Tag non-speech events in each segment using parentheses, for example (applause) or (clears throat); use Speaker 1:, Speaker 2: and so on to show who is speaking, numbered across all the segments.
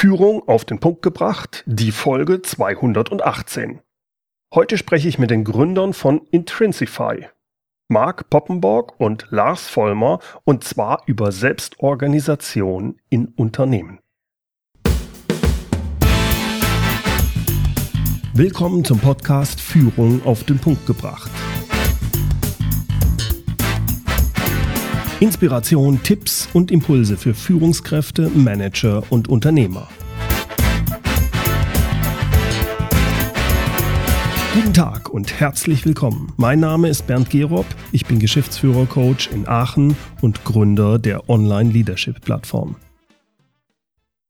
Speaker 1: Führung auf den Punkt gebracht, die Folge 218. Heute spreche ich mit den Gründern von Intrinsify, Mark Poppenborg und Lars Vollmer, und zwar über Selbstorganisation in Unternehmen. Willkommen zum Podcast Führung auf den Punkt gebracht. Inspiration, Tipps und Impulse für Führungskräfte, Manager und Unternehmer. Guten Tag und herzlich willkommen. Mein Name ist Bernd Gerob, ich bin Geschäftsführer-Coach in Aachen und Gründer der Online-Leadership-Plattform.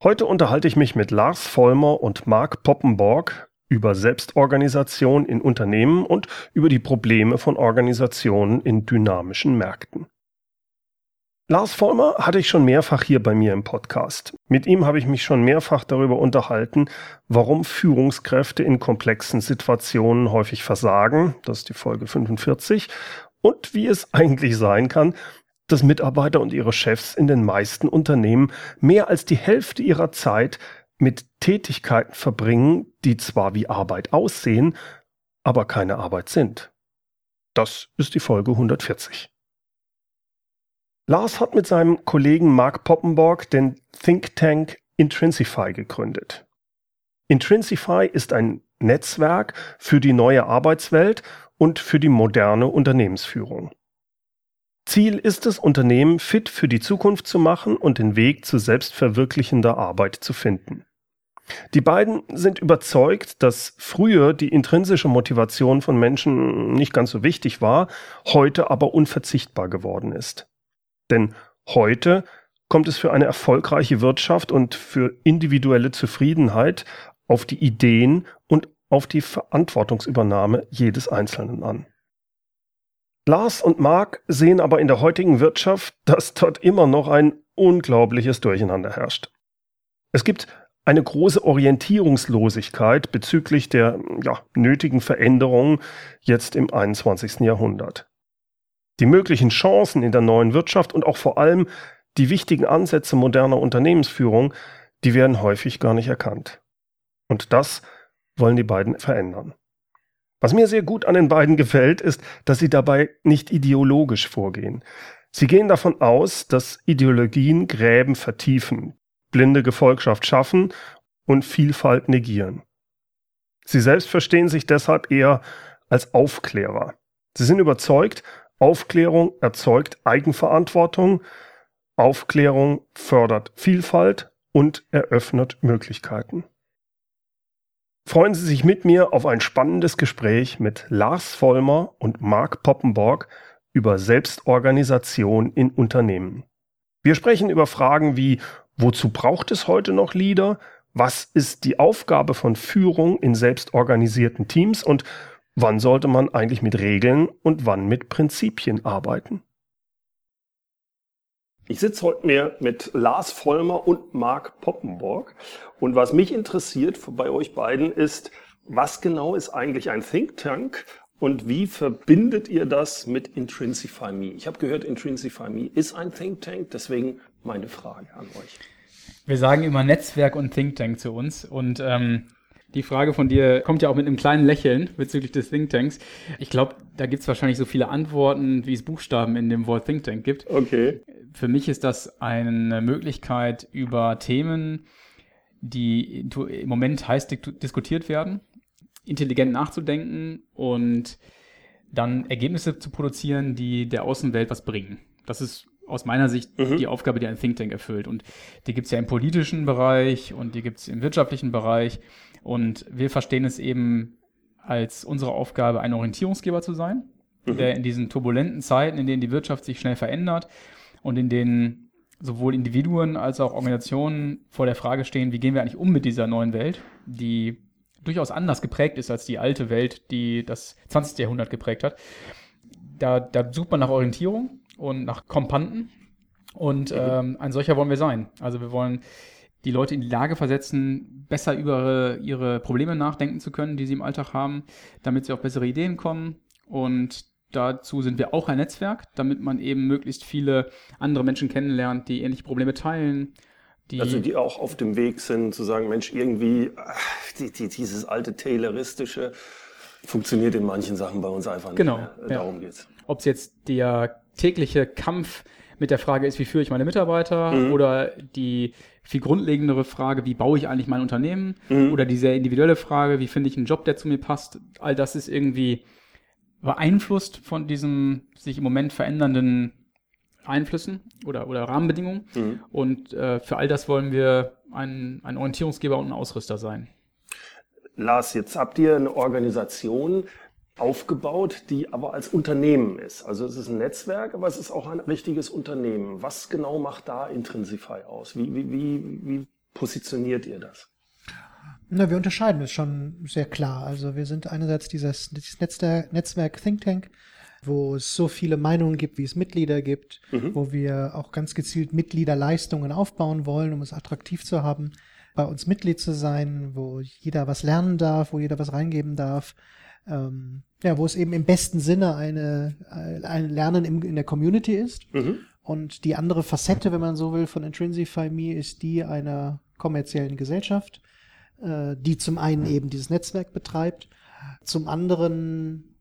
Speaker 1: Heute unterhalte ich mich mit Lars Vollmer und Marc Poppenborg über Selbstorganisation in Unternehmen und über die Probleme von Organisationen in dynamischen Märkten. Lars Vollmer hatte ich schon mehrfach hier bei mir im Podcast. Mit ihm habe ich mich schon mehrfach darüber unterhalten, warum Führungskräfte in komplexen Situationen häufig versagen, das ist die Folge 45, und wie es eigentlich sein kann, dass Mitarbeiter und ihre Chefs in den meisten Unternehmen mehr als die Hälfte ihrer Zeit mit Tätigkeiten verbringen, die zwar wie Arbeit aussehen, aber keine Arbeit sind. Das ist die Folge 140. Lars hat mit seinem Kollegen Mark Poppenborg den Think Tank Intrinsify gegründet. Intrinsify ist ein Netzwerk für die neue Arbeitswelt und für die moderne Unternehmensführung. Ziel ist es, Unternehmen fit für die Zukunft zu machen und den Weg zu selbstverwirklichender Arbeit zu finden. Die beiden sind überzeugt, dass früher die intrinsische Motivation von Menschen nicht ganz so wichtig war, heute aber unverzichtbar geworden ist. Denn heute kommt es für eine erfolgreiche Wirtschaft und für individuelle Zufriedenheit auf die Ideen und auf die Verantwortungsübernahme jedes Einzelnen an. Lars und Mark sehen aber in der heutigen Wirtschaft, dass dort immer noch ein unglaubliches Durcheinander herrscht. Es gibt eine große Orientierungslosigkeit bezüglich der ja, nötigen Veränderungen jetzt im 21. Jahrhundert. Die möglichen Chancen in der neuen Wirtschaft und auch vor allem die wichtigen Ansätze moderner Unternehmensführung, die werden häufig gar nicht erkannt. Und das wollen die beiden verändern. Was mir sehr gut an den beiden gefällt, ist, dass sie dabei nicht ideologisch vorgehen. Sie gehen davon aus, dass Ideologien Gräben vertiefen, blinde Gefolgschaft schaffen und Vielfalt negieren. Sie selbst verstehen sich deshalb eher als Aufklärer. Sie sind überzeugt, Aufklärung erzeugt Eigenverantwortung, Aufklärung fördert Vielfalt und eröffnet Möglichkeiten. Freuen Sie sich mit mir auf ein spannendes Gespräch mit Lars Vollmer und Marc Poppenborg über Selbstorganisation in Unternehmen. Wir sprechen über Fragen wie, wozu braucht es heute noch Leader? Was ist die Aufgabe von Führung in selbstorganisierten Teams und Wann sollte man eigentlich mit Regeln und wann mit Prinzipien arbeiten? Ich sitze heute mehr mit Lars Vollmer und Marc Poppenborg. Und was mich interessiert bei euch beiden ist, was genau ist eigentlich ein Think Tank und wie verbindet ihr das mit Intrinsify Me? Ich habe gehört, Intrinsify Me ist ein Think Tank, deswegen meine Frage an euch.
Speaker 2: Wir sagen immer Netzwerk und Think Tank zu uns und ähm, die Frage von dir kommt ja auch mit einem kleinen Lächeln bezüglich des Thinktanks. Ich glaube, da gibt es wahrscheinlich so viele Antworten, wie es Buchstaben in dem Wort Think Tank gibt.
Speaker 1: Okay.
Speaker 2: Für mich ist das eine Möglichkeit, über Themen, die im Moment heiß diskutiert werden, intelligent nachzudenken und dann Ergebnisse zu produzieren, die der Außenwelt was bringen. Das ist aus meiner Sicht mhm. die Aufgabe, die ein Think Tank erfüllt. Und die gibt es ja im politischen Bereich und die gibt es im wirtschaftlichen Bereich. Und wir verstehen es eben als unsere Aufgabe, ein Orientierungsgeber zu sein, mhm. der in diesen turbulenten Zeiten, in denen die Wirtschaft sich schnell verändert und in denen sowohl Individuen als auch Organisationen vor der Frage stehen, wie gehen wir eigentlich um mit dieser neuen Welt, die durchaus anders geprägt ist als die alte Welt, die das 20. Jahrhundert geprägt hat. Da, da sucht man nach Orientierung und nach Kompanten und mhm. ähm, ein solcher wollen wir sein. Also wir wollen die Leute in die Lage versetzen, besser über ihre Probleme nachdenken zu können, die sie im Alltag haben, damit sie auf bessere Ideen kommen. Und dazu sind wir auch ein Netzwerk, damit man eben möglichst viele andere Menschen kennenlernt, die ähnliche Probleme teilen,
Speaker 3: Die also die auch auf dem Weg sind zu sagen, Mensch, irgendwie die, die, dieses alte Tayloristische funktioniert in manchen Sachen bei uns einfach nicht
Speaker 2: genau,
Speaker 3: mehr.
Speaker 2: Darum ja. geht's. Ob es jetzt der tägliche Kampf mit der Frage ist, wie führe ich meine Mitarbeiter mhm. oder die viel grundlegendere Frage, wie baue ich eigentlich mein Unternehmen mhm. oder die sehr individuelle Frage, wie finde ich einen Job, der zu mir passt. All das ist irgendwie beeinflusst von diesem sich im Moment verändernden Einflüssen oder, oder Rahmenbedingungen. Mhm. Und äh, für all das wollen wir ein, ein Orientierungsgeber und ein Ausrüster sein.
Speaker 3: Lars, jetzt habt ihr eine Organisation, aufgebaut, die aber als Unternehmen ist. Also es ist ein Netzwerk, aber es ist auch ein richtiges Unternehmen. Was genau macht da Intrinsify aus? Wie, wie, wie, wie positioniert ihr das?
Speaker 4: Na, wir unterscheiden es schon sehr klar. Also wir sind einerseits dieses, dieses Netzwerk, Netzwerk Think Tank, wo es so viele Meinungen gibt, wie es Mitglieder gibt, mhm. wo wir auch ganz gezielt Mitgliederleistungen aufbauen wollen, um es attraktiv zu haben, bei uns Mitglied zu sein, wo jeder was lernen darf, wo jeder was reingeben darf, ähm, ja, wo es eben im besten Sinne eine, ein Lernen im, in der Community ist. Mhm. Und die andere Facette, wenn man so will, von Intrinsify Me ist die einer kommerziellen Gesellschaft, äh, die zum einen eben dieses Netzwerk betreibt, zum anderen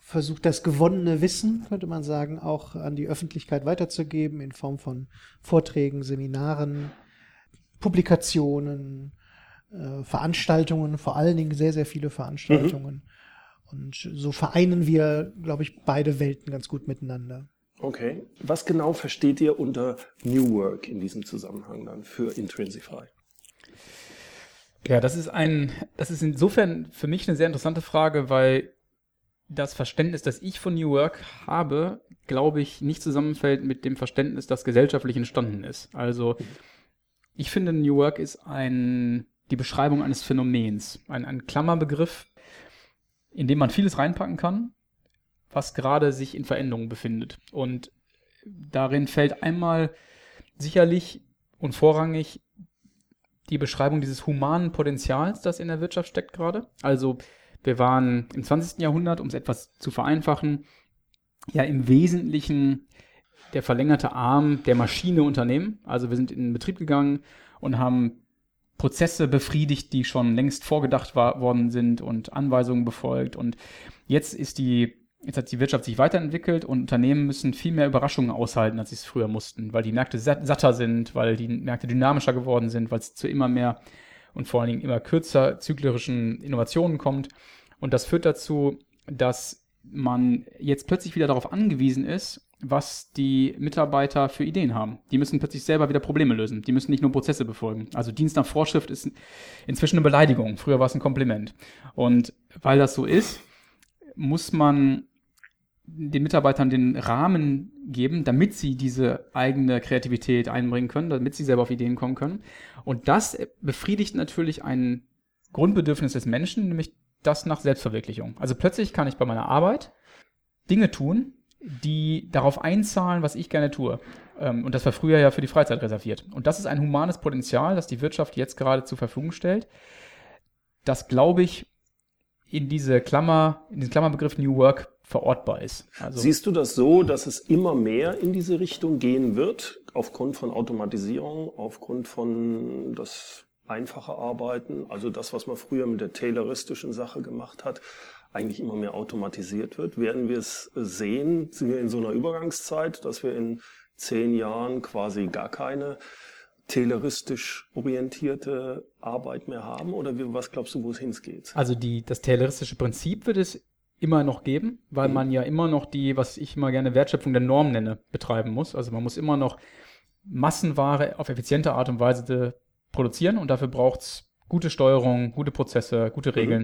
Speaker 4: versucht das gewonnene Wissen, könnte man sagen, auch an die Öffentlichkeit weiterzugeben in Form von Vorträgen, Seminaren, Publikationen, äh, Veranstaltungen, vor allen Dingen sehr, sehr viele Veranstaltungen. Mhm. Und so vereinen wir, glaube ich, beide Welten ganz gut miteinander.
Speaker 3: Okay. Was genau versteht ihr unter New Work in diesem Zusammenhang dann für Intrinsify?
Speaker 2: Ja, das ist ein, das ist insofern für mich eine sehr interessante Frage, weil das Verständnis, das ich von New Work habe, glaube ich, nicht zusammenfällt mit dem Verständnis, das gesellschaftlich entstanden ist. Also, ich finde, New Work ist ein, die Beschreibung eines Phänomens, ein, ein Klammerbegriff, in dem man vieles reinpacken kann, was gerade sich in Veränderung befindet. Und darin fällt einmal sicherlich und vorrangig die Beschreibung dieses humanen Potenzials, das in der Wirtschaft steckt gerade. Also wir waren im 20. Jahrhundert, um es etwas zu vereinfachen, ja im Wesentlichen der verlängerte Arm der Maschine Unternehmen. Also wir sind in den Betrieb gegangen und haben Prozesse befriedigt, die schon längst vorgedacht war, worden sind und Anweisungen befolgt. Und jetzt ist die, jetzt hat die Wirtschaft sich weiterentwickelt und Unternehmen müssen viel mehr Überraschungen aushalten, als sie es früher mussten, weil die Märkte satter sind, weil die Märkte dynamischer geworden sind, weil es zu immer mehr und vor allen Dingen immer kürzer zyklerischen Innovationen kommt. Und das führt dazu, dass man jetzt plötzlich wieder darauf angewiesen ist, was die Mitarbeiter für Ideen haben. Die müssen plötzlich selber wieder Probleme lösen. Die müssen nicht nur Prozesse befolgen. Also Dienst nach Vorschrift ist inzwischen eine Beleidigung. Früher war es ein Kompliment. Und weil das so ist, muss man den Mitarbeitern den Rahmen geben, damit sie diese eigene Kreativität einbringen können, damit sie selber auf Ideen kommen können. Und das befriedigt natürlich ein Grundbedürfnis des Menschen, nämlich das nach Selbstverwirklichung. Also plötzlich kann ich bei meiner Arbeit Dinge tun, die darauf einzahlen, was ich gerne tue. Ähm, und das war früher ja für die Freizeit reserviert. Und das ist ein humanes Potenzial, das die Wirtschaft jetzt gerade zur Verfügung stellt. Das, glaube ich, in diese Klammer, in diesen Klammerbegriff New Work verortbar ist.
Speaker 3: Also Siehst du das so, dass es immer mehr in diese Richtung gehen wird, aufgrund von Automatisierung, aufgrund von das einfache Arbeiten, also das, was man früher mit der tayloristischen Sache gemacht hat, eigentlich immer mehr automatisiert wird. Werden wir es sehen, sind wir in so einer Übergangszeit, dass wir in zehn Jahren quasi gar keine tayloristisch orientierte Arbeit mehr haben? Oder wie, was glaubst du, wo es hingeht?
Speaker 2: Also die, das tayloristische Prinzip wird es immer noch geben, weil mhm. man ja immer noch die, was ich immer gerne Wertschöpfung der Norm nenne, betreiben muss. Also man muss immer noch Massenware auf effiziente Art und Weise produzieren und dafür braucht es gute Steuerung, gute Prozesse, gute mhm. Regeln.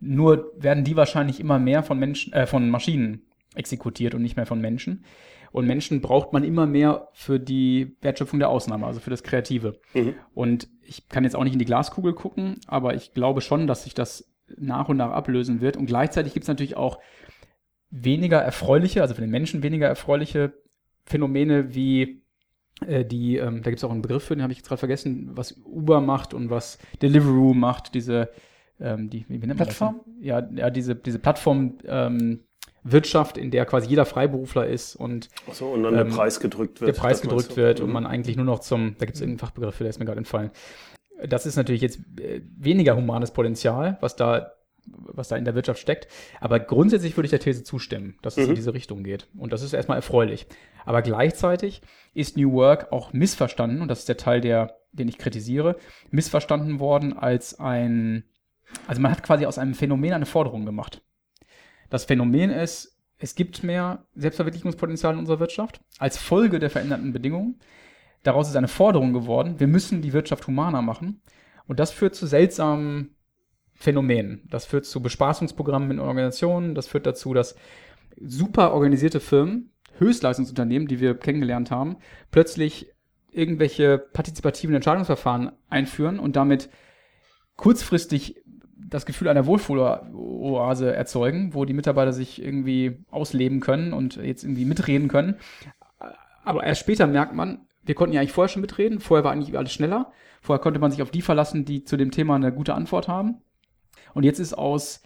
Speaker 2: Mhm. Nur werden die wahrscheinlich immer mehr von Menschen, äh, von Maschinen exekutiert und nicht mehr von Menschen. Und Menschen braucht man immer mehr für die Wertschöpfung der Ausnahme, also für das Kreative. Mhm. Und ich kann jetzt auch nicht in die Glaskugel gucken, aber ich glaube schon, dass sich das nach und nach ablösen wird. Und gleichzeitig gibt es natürlich auch weniger erfreuliche, also für den Menschen weniger erfreuliche Phänomene wie die, ähm, da gibt es auch einen Begriff für, den habe ich jetzt gerade vergessen, was Uber macht und was Deliveroo macht, diese, ähm, die, wie nennt man Plattform? Das? Ja, ja, diese, diese Plattform, ähm, Wirtschaft, in der quasi jeder Freiberufler ist und,
Speaker 1: Ach so, und dann der
Speaker 2: ähm,
Speaker 1: Preis gedrückt wird.
Speaker 2: der Preis gedrückt wird und
Speaker 1: Mhm.
Speaker 2: man eigentlich nur noch zum, da gibt es irgendeinen Fachbegriff für, der ist mir gerade entfallen. Das ist natürlich jetzt äh, weniger humanes Potenzial, was da, was da in der Wirtschaft steckt. Aber grundsätzlich würde ich der These zustimmen, dass es
Speaker 1: Mhm.
Speaker 2: in diese Richtung geht. Und das ist erstmal erfreulich. Aber gleichzeitig ist New Work auch missverstanden, und das ist der Teil, der, den ich kritisiere, missverstanden worden als ein, also man hat quasi aus einem Phänomen eine Forderung gemacht. Das Phänomen ist, es gibt mehr Selbstverwirklichungspotenzial in unserer Wirtschaft als Folge der veränderten Bedingungen. Daraus ist eine Forderung geworden, wir müssen die Wirtschaft humaner machen. Und das führt zu seltsamen Phänomenen. Das führt zu Bespaßungsprogrammen in Organisationen. Das führt dazu, dass super organisierte Firmen, Höchstleistungsunternehmen, die wir kennengelernt haben, plötzlich irgendwelche partizipativen Entscheidungsverfahren einführen und damit kurzfristig das Gefühl einer Wohlfühloase erzeugen, wo die Mitarbeiter sich irgendwie ausleben können und jetzt irgendwie mitreden können. Aber erst später merkt man, wir konnten ja eigentlich vorher schon mitreden. Vorher war eigentlich alles schneller. Vorher konnte man sich auf die verlassen, die zu dem Thema eine gute Antwort haben. Und jetzt ist aus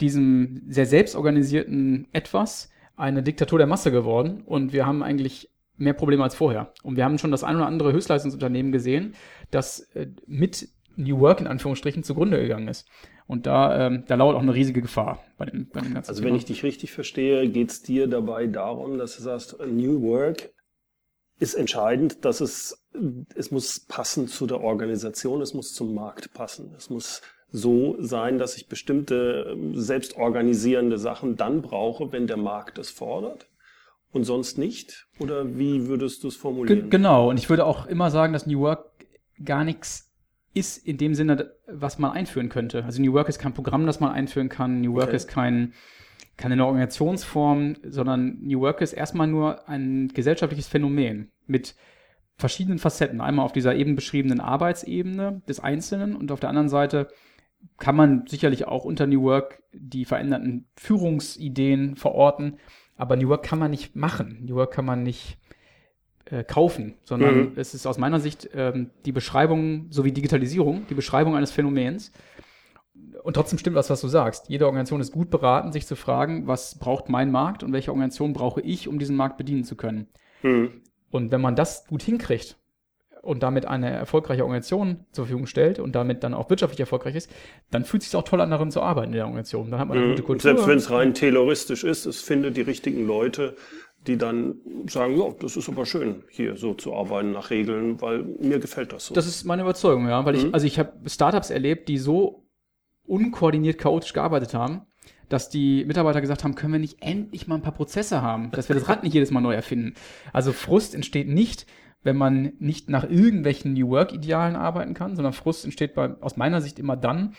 Speaker 2: diesem sehr selbstorganisierten Etwas eine Diktatur der Masse geworden. Und wir haben eigentlich mehr Probleme als vorher. Und wir haben schon das ein oder andere Höchstleistungsunternehmen gesehen, das äh, mit New Work in Anführungsstrichen zugrunde gegangen ist. Und da, ähm, da lauert auch eine riesige Gefahr bei dem, bei dem ganzen
Speaker 1: Also
Speaker 2: Thema.
Speaker 1: wenn ich dich richtig verstehe, geht es dir dabei darum, dass du sagst, New Work ist entscheidend, dass es, es muss passen zu der Organisation, es muss zum Markt passen. Es muss so sein, dass ich bestimmte ähm, selbstorganisierende Sachen dann brauche, wenn der Markt es fordert und sonst nicht? Oder wie würdest du es formulieren?
Speaker 2: genau, und ich würde auch immer sagen, dass New Work gar nichts ist in dem Sinne, was man einführen könnte. Also New Work ist kein Programm, das man einführen kann. New Work
Speaker 1: Okay.
Speaker 2: ist kein, keine Organisationsform, sondern New Work ist erstmal nur ein gesellschaftliches Phänomen mit verschiedenen Facetten. Einmal auf dieser eben beschriebenen Arbeitsebene des Einzelnen und auf der anderen Seite kann man sicherlich auch unter New Work die veränderten Führungsideen verorten. Aber New Work kann man nicht machen. New Work kann man nicht äh, kaufen, sondern
Speaker 1: Mhm.
Speaker 2: es ist aus meiner Sicht ähm, die Beschreibung, so wie Digitalisierung, die Beschreibung eines Phänomens. Und trotzdem stimmt das, was du sagst. Jede Organisation ist gut beraten, sich zu fragen, was braucht mein Markt und welche Organisation brauche ich, um diesen Markt bedienen zu können.
Speaker 1: Hm.
Speaker 2: Und wenn man das gut hinkriegt und damit eine erfolgreiche Organisation zur Verfügung stellt und damit dann auch wirtschaftlich erfolgreich ist, dann fühlt es sich auch toll an, darin zu arbeiten in der Organisation. Dann hat man eine gute. Kultur.
Speaker 1: Selbst wenn es rein tayloristisch ist, es findet die richtigen Leute, die dann sagen, ja, das ist aber schön, hier so zu arbeiten nach Regeln, weil mir gefällt das so.
Speaker 2: Das ist meine Überzeugung, ja, weil ich,
Speaker 1: Mhm.
Speaker 2: also ich habe Startups erlebt, die so unkoordiniert chaotisch gearbeitet haben, dass die Mitarbeiter gesagt haben, können wir nicht endlich mal ein paar Prozesse haben, dass wir das Rad nicht jedes Mal neu erfinden. Also Frust entsteht nicht, wenn man nicht nach irgendwelchen New Work Idealen arbeiten kann, sondern Frust entsteht bei, aus meiner Sicht immer dann,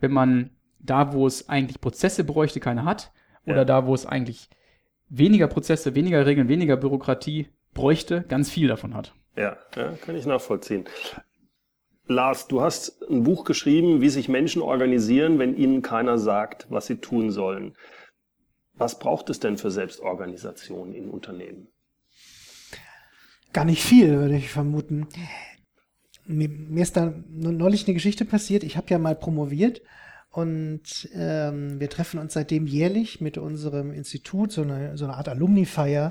Speaker 2: wenn man da, wo es eigentlich Prozesse bräuchte, keine hat, oder
Speaker 1: Ja.
Speaker 2: da, wo es eigentlich weniger Prozesse, weniger Regeln, weniger Bürokratie bräuchte, ganz viel davon hat.
Speaker 1: Ja, ja, kann ich nachvollziehen. Lars, du hast ein Buch geschrieben, wie sich Menschen organisieren, wenn ihnen keiner sagt, was sie tun sollen. Was braucht es denn für Selbstorganisation in Unternehmen?
Speaker 4: Gar nicht viel, würde ich vermuten. Mir, mir ist da neulich eine Geschichte passiert. Ich habe ja mal promoviert und ähm, wir treffen uns seitdem jährlich mit unserem Institut, so eine, so eine Art Alumni-Feier.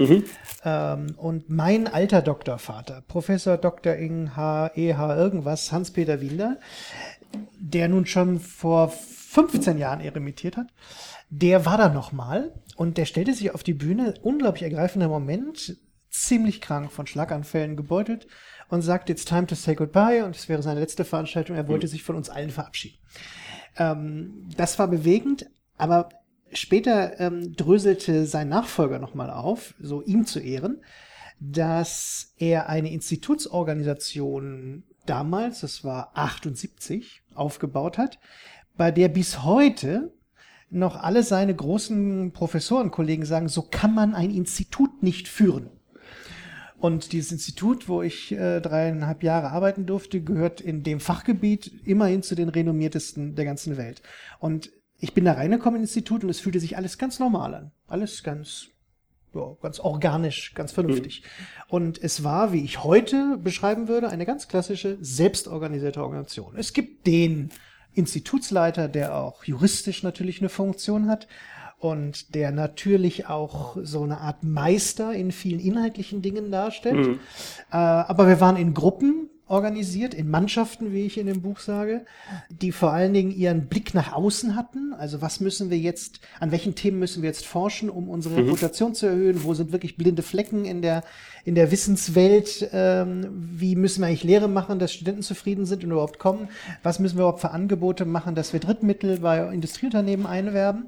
Speaker 4: Ähm, und mein alter Doktorvater, Professor Dr. Ing H. E. H. irgendwas, Hans-Peter Wieler, der nun schon vor 15 Jahren eremitiert hat, der war da nochmal und der stellte sich auf die Bühne, unglaublich ergreifender Moment, ziemlich krank von Schlaganfällen gebeutelt und sagt, it's time to say goodbye und es wäre seine letzte Veranstaltung, er wollte sich von uns allen verabschieden. Ähm, das war bewegend, aber später ähm, dröselte sein Nachfolger nochmal auf, so ihm zu Ehren, dass er eine Institutsorganisation damals, das war 78, aufgebaut hat, bei der bis heute noch alle seine großen Professorenkollegen sagen, so kann man ein Institut nicht führen. Und dieses Institut, wo ich äh, dreieinhalb Jahre arbeiten durfte, gehört in dem Fachgebiet immerhin zu den renommiertesten der ganzen Welt. Und ich bin da reingekommen ins Institut und es fühlte sich alles ganz normal an. Alles ganz, ja, ganz organisch, ganz vernünftig. Und es war, wie ich heute beschreiben würde, eine ganz klassische, selbstorganisierte Organisation. Es gibt den Institutsleiter, der auch juristisch natürlich eine Funktion hat. Und der natürlich auch so eine Art Meister in vielen inhaltlichen Dingen darstellt. Mhm. Äh, aber wir waren in Gruppen organisiert, in Mannschaften, wie ich in dem Buch sage, die vor allen Dingen ihren Blick nach außen hatten. Also was müssen wir jetzt, an welchen Themen müssen wir jetzt forschen, um unsere mhm. Reputation zu erhöhen? Wo sind wirklich blinde Flecken in der, in der Wissenswelt? Ähm, wie müssen wir eigentlich Lehre machen, dass Studenten zufrieden sind und überhaupt kommen? Was müssen wir überhaupt für Angebote machen, dass wir Drittmittel bei Industrieunternehmen einwerben?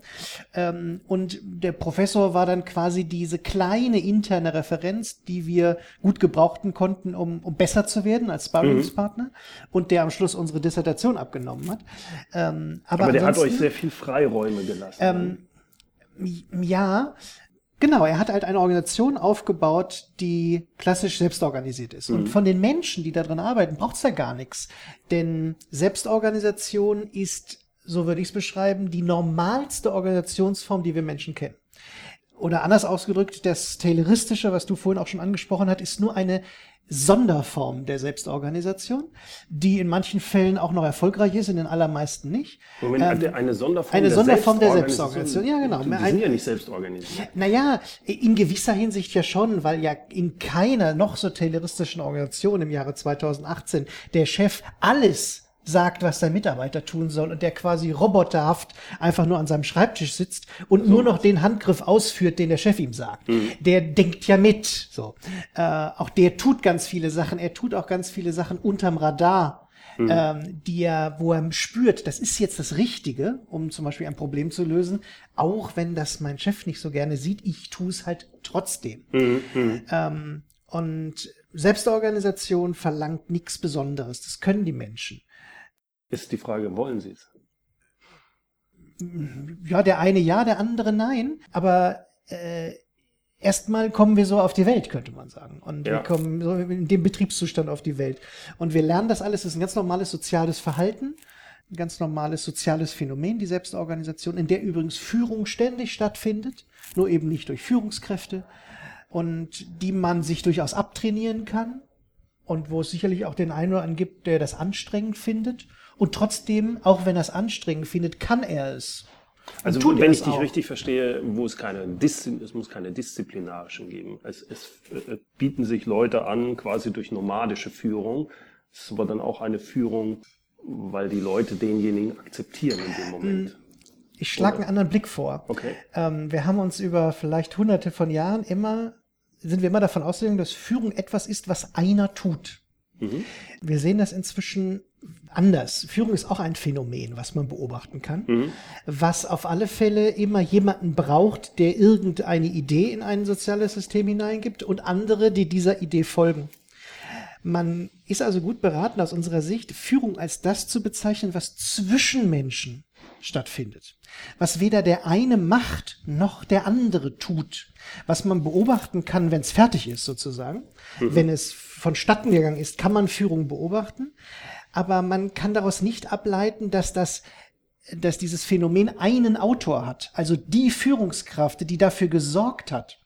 Speaker 4: Ähm, und der Professor war dann quasi diese kleine interne Referenz, die wir gut gebrauchten konnten, um, um besser zu werden als Sparringspartner mhm. und der am Schluss unsere Dissertation abgenommen hat.
Speaker 1: Ähm, aber, aber der hat euch sehr viel Freiräume gelassen.
Speaker 4: Ähm, ne? ja, Genau, er hat halt eine Organisation aufgebaut, die klassisch selbstorganisiert ist. Mhm. Und von den Menschen, die da drin arbeiten, braucht's da gar nichts. Denn Selbstorganisation ist, so würde ich es beschreiben, die normalste Organisationsform, die wir Menschen kennen. Oder anders ausgedrückt, das Tayloristische, was du vorhin auch schon angesprochen hast, ist nur eine Sonderform der Selbstorganisation, die in manchen Fällen auch noch erfolgreich ist, in den allermeisten nicht.
Speaker 1: Moment, ähm, eine Sonderform,
Speaker 4: eine der, Sonderform der Selbstorganisation. Ja, genau.
Speaker 1: Die sind ja nicht selbst organisiert.
Speaker 4: Naja, in gewisser Hinsicht ja schon, weil ja in keiner noch so tayloristischen Organisation im Jahre 2018 der Chef alles sagt, was sein Mitarbeiter tun soll und der quasi roboterhaft einfach nur an seinem Schreibtisch sitzt und so. nur noch den Handgriff ausführt, den der Chef ihm sagt. Mhm. Der denkt ja mit. So, äh, auch der tut ganz viele Sachen. Er tut auch ganz viele Sachen unterm Radar. Mhm. Ähm, die er, wo er spürt, das ist jetzt das Richtige, um zum Beispiel ein Problem zu lösen, auch wenn das mein Chef nicht so gerne sieht, ich tue es halt trotzdem. Mhm. mhm. Ähm, und Selbstorganisation verlangt nichts Besonderes. Das können die Menschen.
Speaker 1: Ist die Frage, wollen Sie es?
Speaker 4: Ja, der eine ja, der andere nein. Aber äh, erstmal kommen wir so auf die Welt, könnte man sagen. Und ja. wir kommen so in dem Betriebszustand auf die Welt. Und wir lernen das alles, das ist ein ganz normales soziales Verhalten, ein ganz normales soziales Phänomen, die Selbstorganisation, in der übrigens Führung ständig stattfindet, nur eben nicht durch Führungskräfte und die man sich durchaus abtrainieren kann und wo es sicherlich auch den einen oder anderen gibt, der das anstrengend findet und trotzdem, auch wenn er es anstrengend findet, kann er es.
Speaker 1: Also wenn ich dich auch. richtig verstehe, wo es keine Dis es muss keine disziplinarischen geben. Es, es äh, bieten sich Leute an, quasi durch nomadische Führung. Es ist aber dann auch eine Führung, weil die Leute denjenigen akzeptieren in dem Moment. Hm,
Speaker 4: ich schlage einen anderen Blick vor.
Speaker 1: Okay.
Speaker 4: Ähm, wir haben uns über vielleicht hunderte von Jahren immer, sind wir immer davon ausgegangen, dass Führung etwas ist, was einer tut. Mhm. Wir sehen das inzwischen anders. Führung ist auch ein Phänomen, was man beobachten kann, mhm. was auf alle Fälle immer jemanden braucht, der irgendeine Idee in ein soziales System hineingibt und andere, die dieser Idee folgen. Man ist also gut beraten aus unserer Sicht, Führung als das zu bezeichnen, was zwischen Menschen stattfindet. Was weder der eine macht, noch der andere tut. Was man beobachten kann, wenn es fertig ist, sozusagen. Mhm. Wenn es vonstatten gegangen ist, kann man Führung beobachten aber man kann daraus nicht ableiten, dass das dass dieses Phänomen einen Autor hat, also die Führungskraft, die dafür gesorgt hat.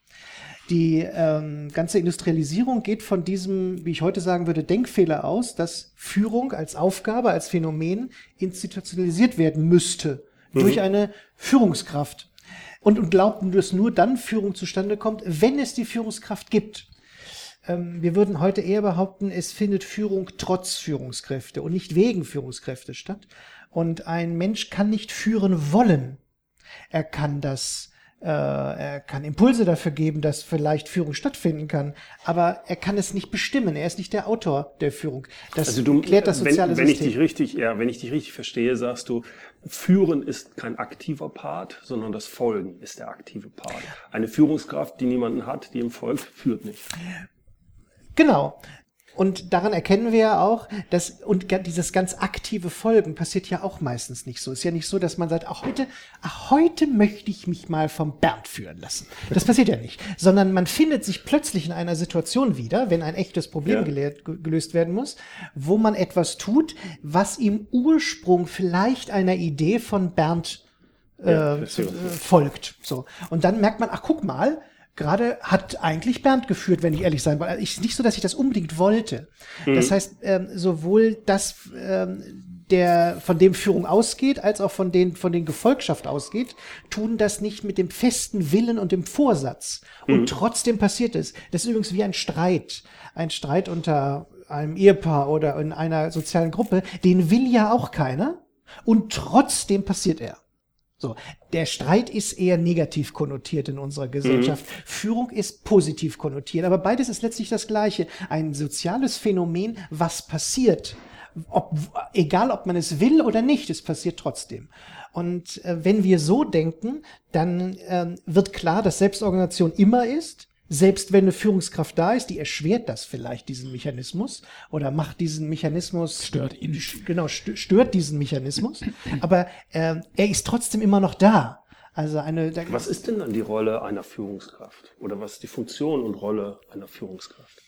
Speaker 4: Die ähm, ganze Industrialisierung geht von diesem, wie ich heute sagen würde, Denkfehler aus, dass Führung als Aufgabe, als Phänomen institutionalisiert werden müsste mhm. durch eine Führungskraft. Und, und glaubten, dass nur dann Führung zustande kommt, wenn es die Führungskraft gibt. Ähm, wir würden heute eher behaupten, es findet Führung trotz Führungskräfte und nicht wegen Führungskräfte statt. Und ein Mensch kann nicht führen wollen. Er kann das äh, er kann Impulse dafür geben, dass vielleicht Führung stattfinden kann, aber er kann es nicht bestimmen. Er ist nicht der Autor der Führung.
Speaker 1: Das also du, klärt das soziale wenn, wenn System. Ich dich richtig, ja, wenn ich dich richtig verstehe, sagst du, Führen ist kein aktiver Part, sondern das Folgen ist der aktive Part. Eine Führungskraft, die niemanden hat, die ihm folgt, führt nicht.
Speaker 4: Genau. Und daran erkennen wir ja auch, dass, und dieses ganz aktive Folgen passiert ja auch meistens nicht so. Ist ja nicht so, dass man sagt, ach, heute, ach, heute möchte ich mich mal vom Bernd führen lassen. Das passiert ja nicht. Sondern man findet sich plötzlich in einer Situation wieder, wenn ein echtes Problem ja. gelöst werden muss, wo man etwas tut, was im Ursprung vielleicht einer Idee von Bernd äh, ja, äh, folgt. So. Und dann merkt man, ach, guck mal, gerade hat eigentlich Bernd geführt, wenn ich ehrlich sein will. Ich, nicht so, dass ich das unbedingt wollte. Mhm. Das heißt, ähm, sowohl das, ähm, der, von dem Führung ausgeht, als auch von den, von den Gefolgschaft ausgeht, tun das nicht mit dem festen Willen und dem Vorsatz. Und mhm. trotzdem passiert es. Das ist übrigens wie ein Streit. Ein Streit unter einem Ehepaar oder in einer sozialen Gruppe, den will ja auch keiner. Und trotzdem passiert er. So, der Streit ist eher negativ konnotiert in unserer Gesellschaft. Mhm. Führung ist positiv konnotiert, aber beides ist letztlich das Gleiche. Ein soziales Phänomen, was passiert. Ob, egal, ob man es will oder nicht, es passiert trotzdem. Und äh, wenn wir so denken, dann äh, wird klar, dass Selbstorganisation immer ist selbst wenn eine Führungskraft da ist, die erschwert das vielleicht, diesen Mechanismus, oder macht diesen Mechanismus.
Speaker 2: Stört ihn.
Speaker 4: Genau, stört diesen Mechanismus. Aber äh, er ist trotzdem immer noch da. Also eine.
Speaker 1: Was ist denn dann die Rolle einer Führungskraft? Oder was ist die Funktion und Rolle einer Führungskraft?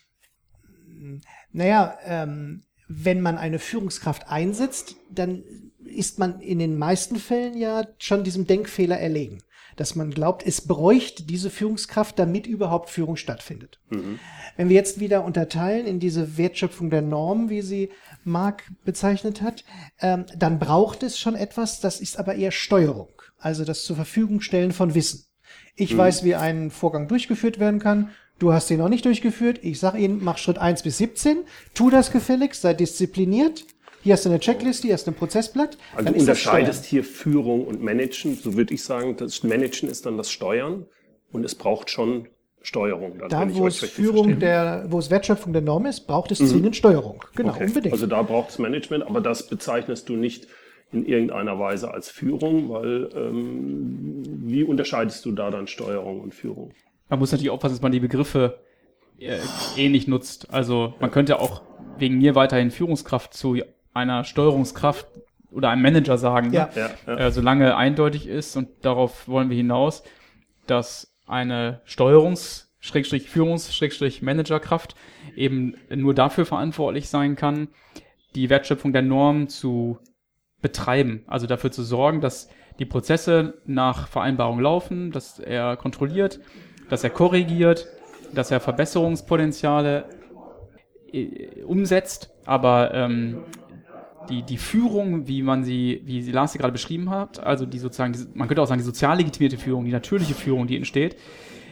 Speaker 4: Naja, ähm, wenn man eine Führungskraft einsetzt, dann ist man in den meisten Fällen ja schon diesem Denkfehler erlegen dass man glaubt, es bräuchte diese Führungskraft, damit überhaupt Führung stattfindet. Mhm. Wenn wir jetzt wieder unterteilen in diese Wertschöpfung der Norm, wie sie Mark bezeichnet hat, ähm, dann braucht es schon etwas, das ist aber eher Steuerung, also das zur Verfügung stellen von Wissen. Ich mhm. weiß, wie ein Vorgang durchgeführt werden kann. Du hast ihn noch nicht durchgeführt. Ich sage Ihnen, mach Schritt 1 bis 17, tu das gefälligst, sei diszipliniert hier hast du eine Checkliste, hier hast du ein Prozessblatt.
Speaker 1: Also du unterscheidest hier Führung und Managen. So würde ich sagen, das Managen ist dann das Steuern und es braucht schon Steuerung.
Speaker 4: Dann, da, wo es Führung der, wo es Wertschöpfung der Norm ist, braucht es mhm. zwingend Steuerung.
Speaker 1: Genau, okay. unbedingt. Also da braucht es Management, aber das bezeichnest du nicht in irgendeiner Weise als Führung, weil ähm, wie unterscheidest du da dann Steuerung und Führung?
Speaker 2: Man muss natürlich aufpassen, dass man die Begriffe äh, ähnlich nutzt. Also man könnte auch wegen mir weiterhin Führungskraft zu einer Steuerungskraft oder einem Manager sagen, ja. Ne? Ja, ja. Äh, solange eindeutig ist und darauf wollen wir hinaus, dass eine Steuerungs- Schrägstrich Führungs-, Schrägstrich Managerkraft eben nur dafür verantwortlich sein kann, die Wertschöpfung der Norm zu betreiben. Also dafür zu sorgen, dass die Prozesse nach Vereinbarung laufen, dass er kontrolliert, dass er korrigiert, dass er Verbesserungspotenziale äh, umsetzt, aber ähm, die, die Führung, wie man sie, wie sie Lars gerade beschrieben hat, also die sozusagen, die, man könnte auch sagen, die sozial legitimierte Führung, die natürliche Führung, die entsteht,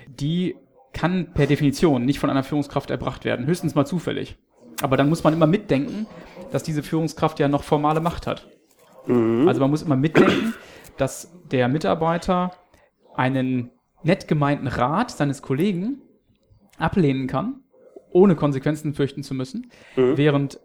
Speaker 2: die kann per Definition nicht von einer Führungskraft erbracht werden, höchstens mal zufällig. Aber dann muss man immer mitdenken, dass diese Führungskraft ja noch formale Macht hat. Mhm. Also man muss immer mitdenken, dass der Mitarbeiter einen nett gemeinten Rat seines Kollegen ablehnen kann, ohne Konsequenzen fürchten zu müssen, mhm. während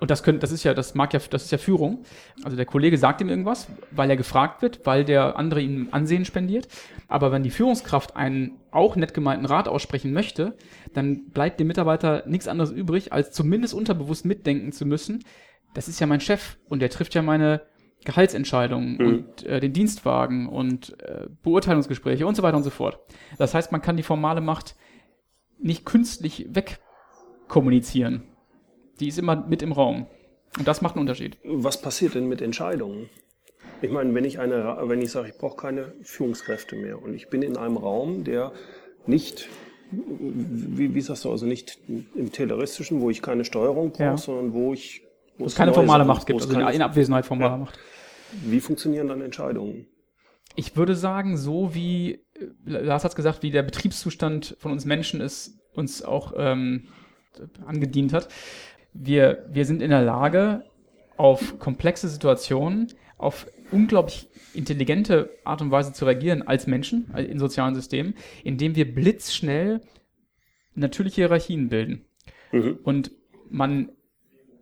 Speaker 2: und das könnte, das ist ja, das mag ja, das ist ja Führung. Also der Kollege sagt ihm irgendwas, weil er gefragt wird, weil der andere ihm Ansehen spendiert. Aber wenn die Führungskraft einen auch nett gemeinten Rat aussprechen möchte, dann bleibt dem Mitarbeiter nichts anderes übrig, als zumindest unterbewusst mitdenken zu müssen. Das ist ja mein Chef und der trifft ja meine Gehaltsentscheidungen mhm. und äh, den Dienstwagen und äh, Beurteilungsgespräche und so weiter und so fort. Das heißt, man kann die formale Macht nicht künstlich wegkommunizieren die ist immer mit im Raum. Und das macht einen Unterschied.
Speaker 1: Was passiert denn mit Entscheidungen? Ich meine, wenn ich eine, wenn ich sage, ich brauche keine Führungskräfte mehr und ich bin in einem Raum, der nicht, wie, wie sagst du, also nicht im Tayloristischen, wo ich keine Steuerung brauche, ja. sondern wo ich
Speaker 2: wo es keine formale Macht gibt, also in Abwesenheit formaler ja. Macht.
Speaker 1: Wie funktionieren dann Entscheidungen?
Speaker 2: Ich würde sagen, so wie Lars hat es gesagt, wie der Betriebszustand von uns Menschen ist, uns auch ähm, angedient hat wir, wir sind in der Lage, auf komplexe Situationen, auf unglaublich intelligente Art und Weise zu reagieren als Menschen in sozialen Systemen, indem wir blitzschnell natürliche Hierarchien bilden. Mhm. Und man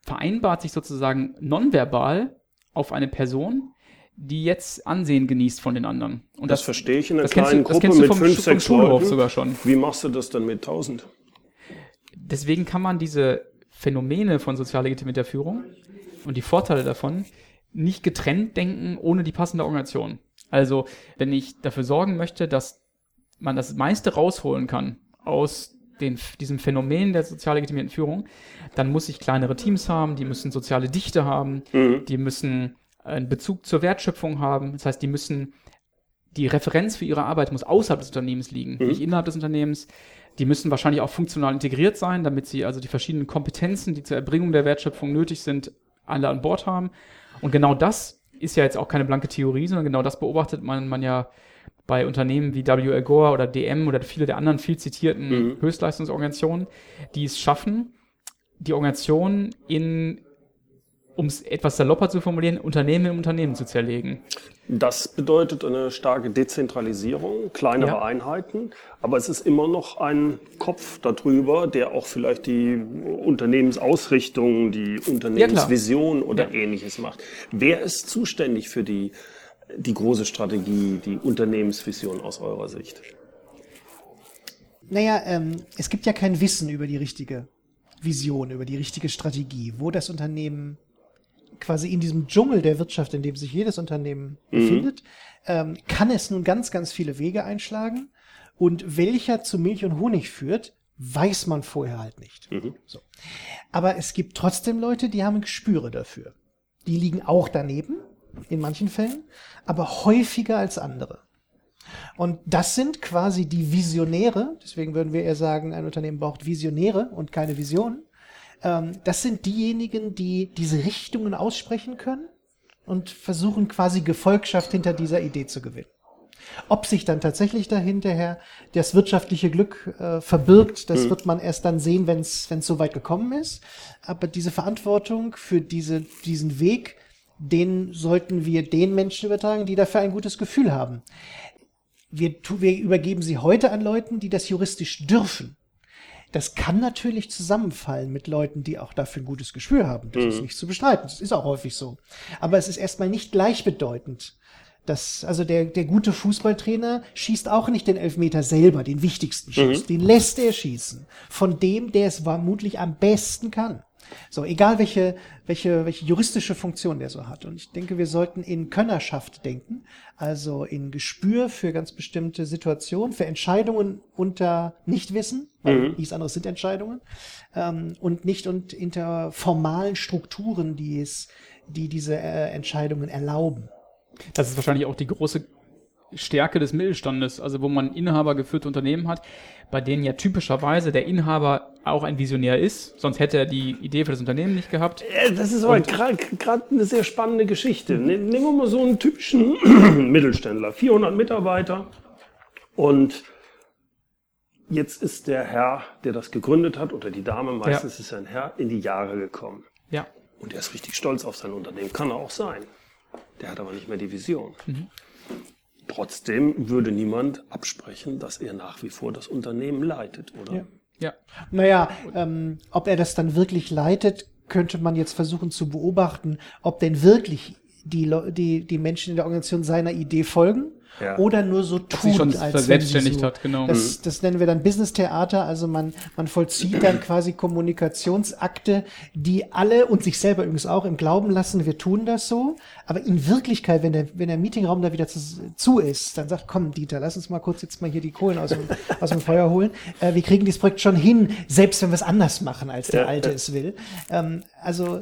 Speaker 2: vereinbart sich sozusagen nonverbal auf eine Person, die jetzt Ansehen genießt von den anderen.
Speaker 1: Und das, das verstehe ich in einer kleinen du, Gruppe mit vom, fünf, sechs Leuten.
Speaker 2: sogar schon.
Speaker 1: Wie machst du das dann mit tausend?
Speaker 2: Deswegen kann man diese Phänomene von sozial legitimierter Führung und die Vorteile davon nicht getrennt denken ohne die passende Organisation. Also, wenn ich dafür sorgen möchte, dass man das meiste rausholen kann aus den, diesem Phänomen der sozial legitimierten Führung, dann muss ich kleinere Teams haben, die müssen soziale Dichte haben, mhm. die müssen einen Bezug zur Wertschöpfung haben. Das heißt, die müssen die Referenz für ihre Arbeit muss außerhalb des Unternehmens liegen, mhm. nicht innerhalb des Unternehmens. Die müssen wahrscheinlich auch funktional integriert sein, damit sie also die verschiedenen Kompetenzen, die zur Erbringung der Wertschöpfung nötig sind, alle an Bord haben. Und genau das ist ja jetzt auch keine blanke Theorie, sondern genau das beobachtet man, man ja bei Unternehmen wie W. Gore oder DM oder viele der anderen viel zitierten
Speaker 3: Mhm.
Speaker 2: Höchstleistungsorganisationen, die es schaffen, die Organisation in, um es etwas salopper zu formulieren, Unternehmen im Unternehmen zu zerlegen.
Speaker 3: Das bedeutet eine starke Dezentralisierung, kleinere
Speaker 2: Ja.
Speaker 3: Einheiten, aber es ist immer noch ein Kopf darüber, der auch vielleicht die Unternehmensausrichtung, die Unternehmensvision oder
Speaker 2: Ja.
Speaker 3: ähnliches macht. Wer ist zuständig für die, die große Strategie, die Unternehmensvision aus eurer Sicht?
Speaker 4: Naja, ähm, es gibt ja kein Wissen über die richtige Vision, über die richtige Strategie, wo das Unternehmen quasi in diesem Dschungel der Wirtschaft, in dem sich jedes Unternehmen befindet, ähm, kann es nun ganz, ganz viele Wege einschlagen. Und welcher zu Milch und Honig führt, weiß man vorher halt nicht. So. Aber es gibt trotzdem Leute, die haben Gespüre dafür. Die liegen auch daneben, in manchen Fällen, aber häufiger als andere. Und das sind quasi die Visionäre, deswegen würden wir eher sagen, ein Unternehmen braucht Visionäre und keine Visionen. Ähm, das sind diejenigen, die diese Richtungen aussprechen können und versuchen quasi Gefolgschaft hinter dieser Idee zu gewinnen. Ob sich dann tatsächlich dahinterher das wirtschaftliche Glück äh, verbirgt, das wird man erst dann sehen, wenn es so weit gekommen ist. Aber diese Verantwortung für diese, diesen Weg, den sollten wir den Menschen übertragen, die dafür ein gutes Gefühl haben. Wir, wir übergeben sie heute an Leuten, die das juristisch dürfen. Das kann natürlich zusammenfallen mit Leuten, die auch dafür ein gutes Gespür haben. Das ist nicht zu bestreiten. Das ist auch häufig so. Aber es ist erstmal nicht gleichbedeutend. Das, also der, der gute Fußballtrainer schießt auch nicht den Elfmeter selber, den wichtigsten Schuss. Den lässt er schießen. Von dem, der es vermutlich am besten kann. So, egal welche, welche, welche juristische Funktion der so hat. Und ich denke, wir sollten in Könnerschaft denken, also in Gespür für ganz bestimmte Situationen, für Entscheidungen unter Nichtwissen, weil nichts anderes sind Entscheidungen, ähm, und nicht und hinter formalen Strukturen, die es, die diese äh, Entscheidungen erlauben.
Speaker 2: Das ist wahrscheinlich auch die große Stärke des Mittelstandes, also wo man inhabergeführte Unternehmen hat, bei denen ja typischerweise der Inhaber auch ein Visionär ist, sonst hätte er die Idee für das Unternehmen nicht gehabt.
Speaker 3: Äh, Das ist aber gerade eine sehr spannende Geschichte. Ne- Nehmen wir mal so einen typischen (clears throat) Mittelständler, 400 Mitarbeiter und jetzt ist der Herr, der das gegründet hat, oder die Dame, meistens ist ein Herr, in die Jahre gekommen.
Speaker 2: Ja,
Speaker 3: Und er ist richtig stolz auf sein Unternehmen. Kann er auch sein. Der hat aber nicht mehr die Vision. Trotzdem würde niemand absprechen, dass er nach wie vor das Unternehmen leitet, oder?
Speaker 4: Ja.
Speaker 2: ja.
Speaker 4: Naja, ähm, ob er das dann wirklich leitet, könnte man jetzt versuchen zu beobachten, ob denn wirklich die, die, die Menschen in der Organisation seiner Idee folgen
Speaker 3: Ja.
Speaker 4: oder nur so tun,
Speaker 2: sie schon
Speaker 4: als
Speaker 2: verselbstständigt
Speaker 4: so.
Speaker 2: hat, genau.
Speaker 4: Das, das nennen wir dann Business-Theater, also man, man vollzieht dann (clears throat) quasi Kommunikationsakte, die alle und sich selber übrigens auch im Glauben lassen, wir tun das so, aber in Wirklichkeit, wenn der, wenn der Meetingraum da wieder zu, zu ist, dann sagt, komm Dieter, lass uns mal kurz jetzt mal hier die Kohlen aus dem, (laughs) aus dem Feuer holen, äh, wir kriegen dieses Projekt schon hin, selbst wenn wir es anders machen, als der
Speaker 3: Ja,
Speaker 4: Alte
Speaker 3: ja.
Speaker 4: es will. Ähm, also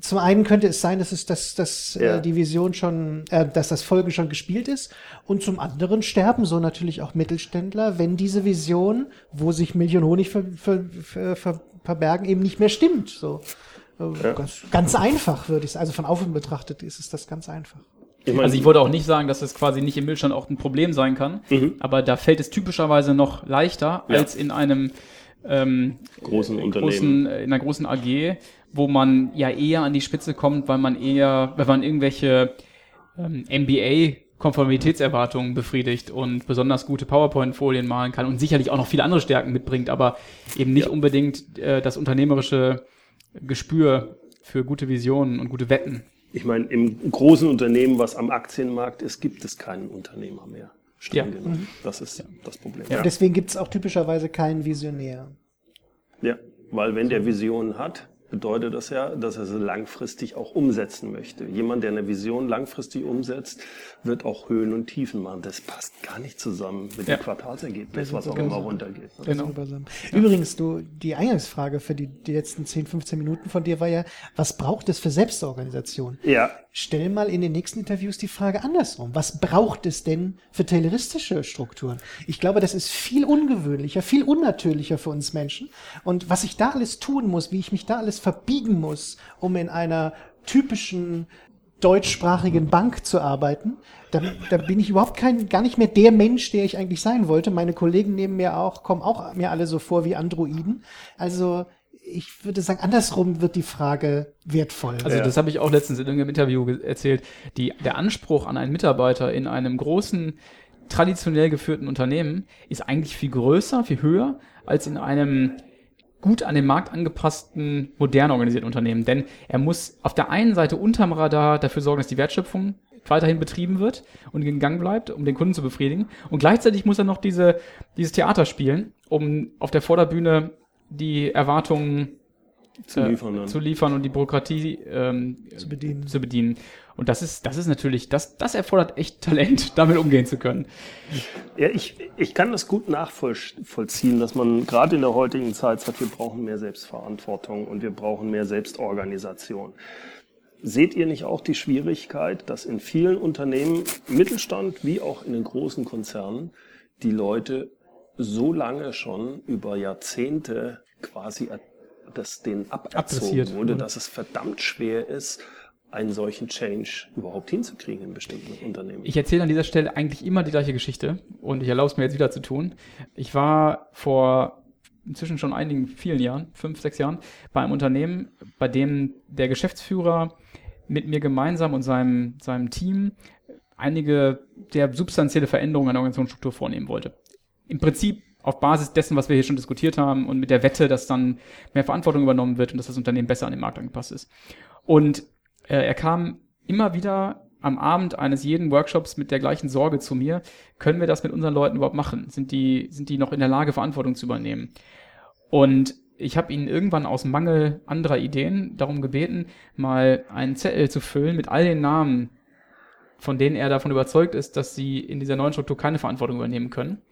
Speaker 4: zum einen könnte es sein, dass es, dass, dass
Speaker 3: Ja.
Speaker 4: äh, die Vision schon, äh, dass das Folgen schon gespielt ist. Und zum anderen sterben so natürlich auch Mittelständler, wenn diese Vision, wo sich Milch und Honig ver, ver, ver, ver, verbergen, eben nicht mehr stimmt. So äh, ganz, ganz einfach würde ich sagen. Also von außen betrachtet ist es das ganz einfach.
Speaker 3: Ich meine,
Speaker 2: Also ich wollte auch nicht sagen, dass es quasi nicht im Mittelstand auch ein Problem sein kann, aber da fällt es typischerweise noch leichter
Speaker 3: Ja.
Speaker 2: als in einem ähm,
Speaker 3: großen Unternehmen.
Speaker 2: großen, äh, in einer großen AG, wo man ja eher an die Spitze kommt, weil man eher, weil man irgendwelche ähm, MBA Konformitätserwartungen befriedigt und besonders gute PowerPoint-Folien malen kann und sicherlich auch noch viele andere Stärken mitbringt, aber eben nicht
Speaker 3: Ja.
Speaker 2: unbedingt äh, das unternehmerische Gespür für gute Visionen und gute Wetten.
Speaker 3: Ich meine, im großen Unternehmen, was am Aktienmarkt ist, gibt es keinen Unternehmer mehr.
Speaker 2: Ja.
Speaker 3: genommen. Das ist das Problem.
Speaker 4: Und deswegen gibt es auch typischerweise keinen Visionär.
Speaker 3: Ja, weil wenn der Visionen hat, bedeutet das ja, dass er sie langfristig auch umsetzen möchte. Jemand, der eine Vision langfristig umsetzt, wird auch Höhen und Tiefen machen. Das passt gar nicht zusammen mit
Speaker 2: Ja.
Speaker 3: dem Quartalsergebnis, was auch
Speaker 4: genau.
Speaker 3: immer runtergeht.
Speaker 2: Genau.
Speaker 4: Zusammen. Übrigens, du, die Eingangsfrage für die, die letzten 10, 15 Minuten von dir war ja, was braucht es für Selbstorganisation?
Speaker 3: Ja,
Speaker 4: Stell mal in den nächsten Interviews die Frage andersrum. Was braucht es denn für tayloristische Strukturen? Ich glaube, das ist viel ungewöhnlicher, viel unnatürlicher für uns Menschen. Und was ich da alles tun muss, wie ich mich da alles verbiegen muss, um in einer typischen deutschsprachigen Bank zu arbeiten. Da, da bin ich überhaupt kein, gar nicht mehr der Mensch, der ich eigentlich sein wollte. Meine Kollegen neben mir auch, kommen auch mir alle so vor wie Androiden. Also ich würde sagen, andersrum wird die Frage wertvoll.
Speaker 2: Also ja. das habe ich auch letztens in irgendeinem Interview erzählt. Die, der Anspruch an einen Mitarbeiter in einem großen, traditionell geführten Unternehmen ist eigentlich viel größer, viel höher als in einem gut an den Markt angepassten, modern organisierten Unternehmen. Denn er muss auf der einen Seite unterm Radar dafür sorgen, dass die Wertschöpfung weiterhin betrieben wird und in Gang bleibt, um den Kunden zu befriedigen. Und gleichzeitig muss er noch diese, dieses Theater spielen, um auf der Vorderbühne die Erwartungen zu äh, liefern, äh, zu liefern und die Bürokratie ähm, zu, bedienen. zu bedienen. Und das ist, das ist natürlich, das, das erfordert echt Talent, (laughs) damit umgehen zu können.
Speaker 3: Ja, ich, ich kann das gut nachvollziehen, dass man gerade in der heutigen Zeit sagt, wir brauchen mehr Selbstverantwortung und wir brauchen mehr Selbstorganisation. Seht ihr nicht auch die Schwierigkeit, dass in vielen Unternehmen, Mittelstand wie auch in den großen Konzernen, die Leute so lange schon über Jahrzehnte quasi das denen aberzogen wurde, dass es verdammt schwer ist, einen solchen Change überhaupt hinzukriegen in bestimmten Unternehmen.
Speaker 2: Ich erzähle an dieser Stelle eigentlich immer die gleiche Geschichte und ich erlaube es mir jetzt wieder zu tun. Ich war vor inzwischen schon einigen vielen Jahren, fünf, sechs Jahren, bei einem Unternehmen, bei dem der Geschäftsführer mit mir gemeinsam und seinem, seinem Team einige der substanzielle Veränderungen an der Organisationsstruktur vornehmen wollte. Im Prinzip auf Basis dessen, was wir hier schon diskutiert haben und mit der Wette, dass dann mehr Verantwortung übernommen wird und dass das Unternehmen besser an den Markt angepasst ist. Und äh, er kam immer wieder am Abend eines jeden Workshops mit der gleichen Sorge zu mir, können wir das mit unseren Leuten überhaupt machen? Sind die, sind die noch in der Lage, Verantwortung zu übernehmen? Und ich habe ihn irgendwann aus Mangel anderer Ideen darum gebeten, mal einen Zettel zu füllen mit all den Namen, von denen er davon überzeugt ist, dass sie in dieser neuen Struktur keine Verantwortung übernehmen können.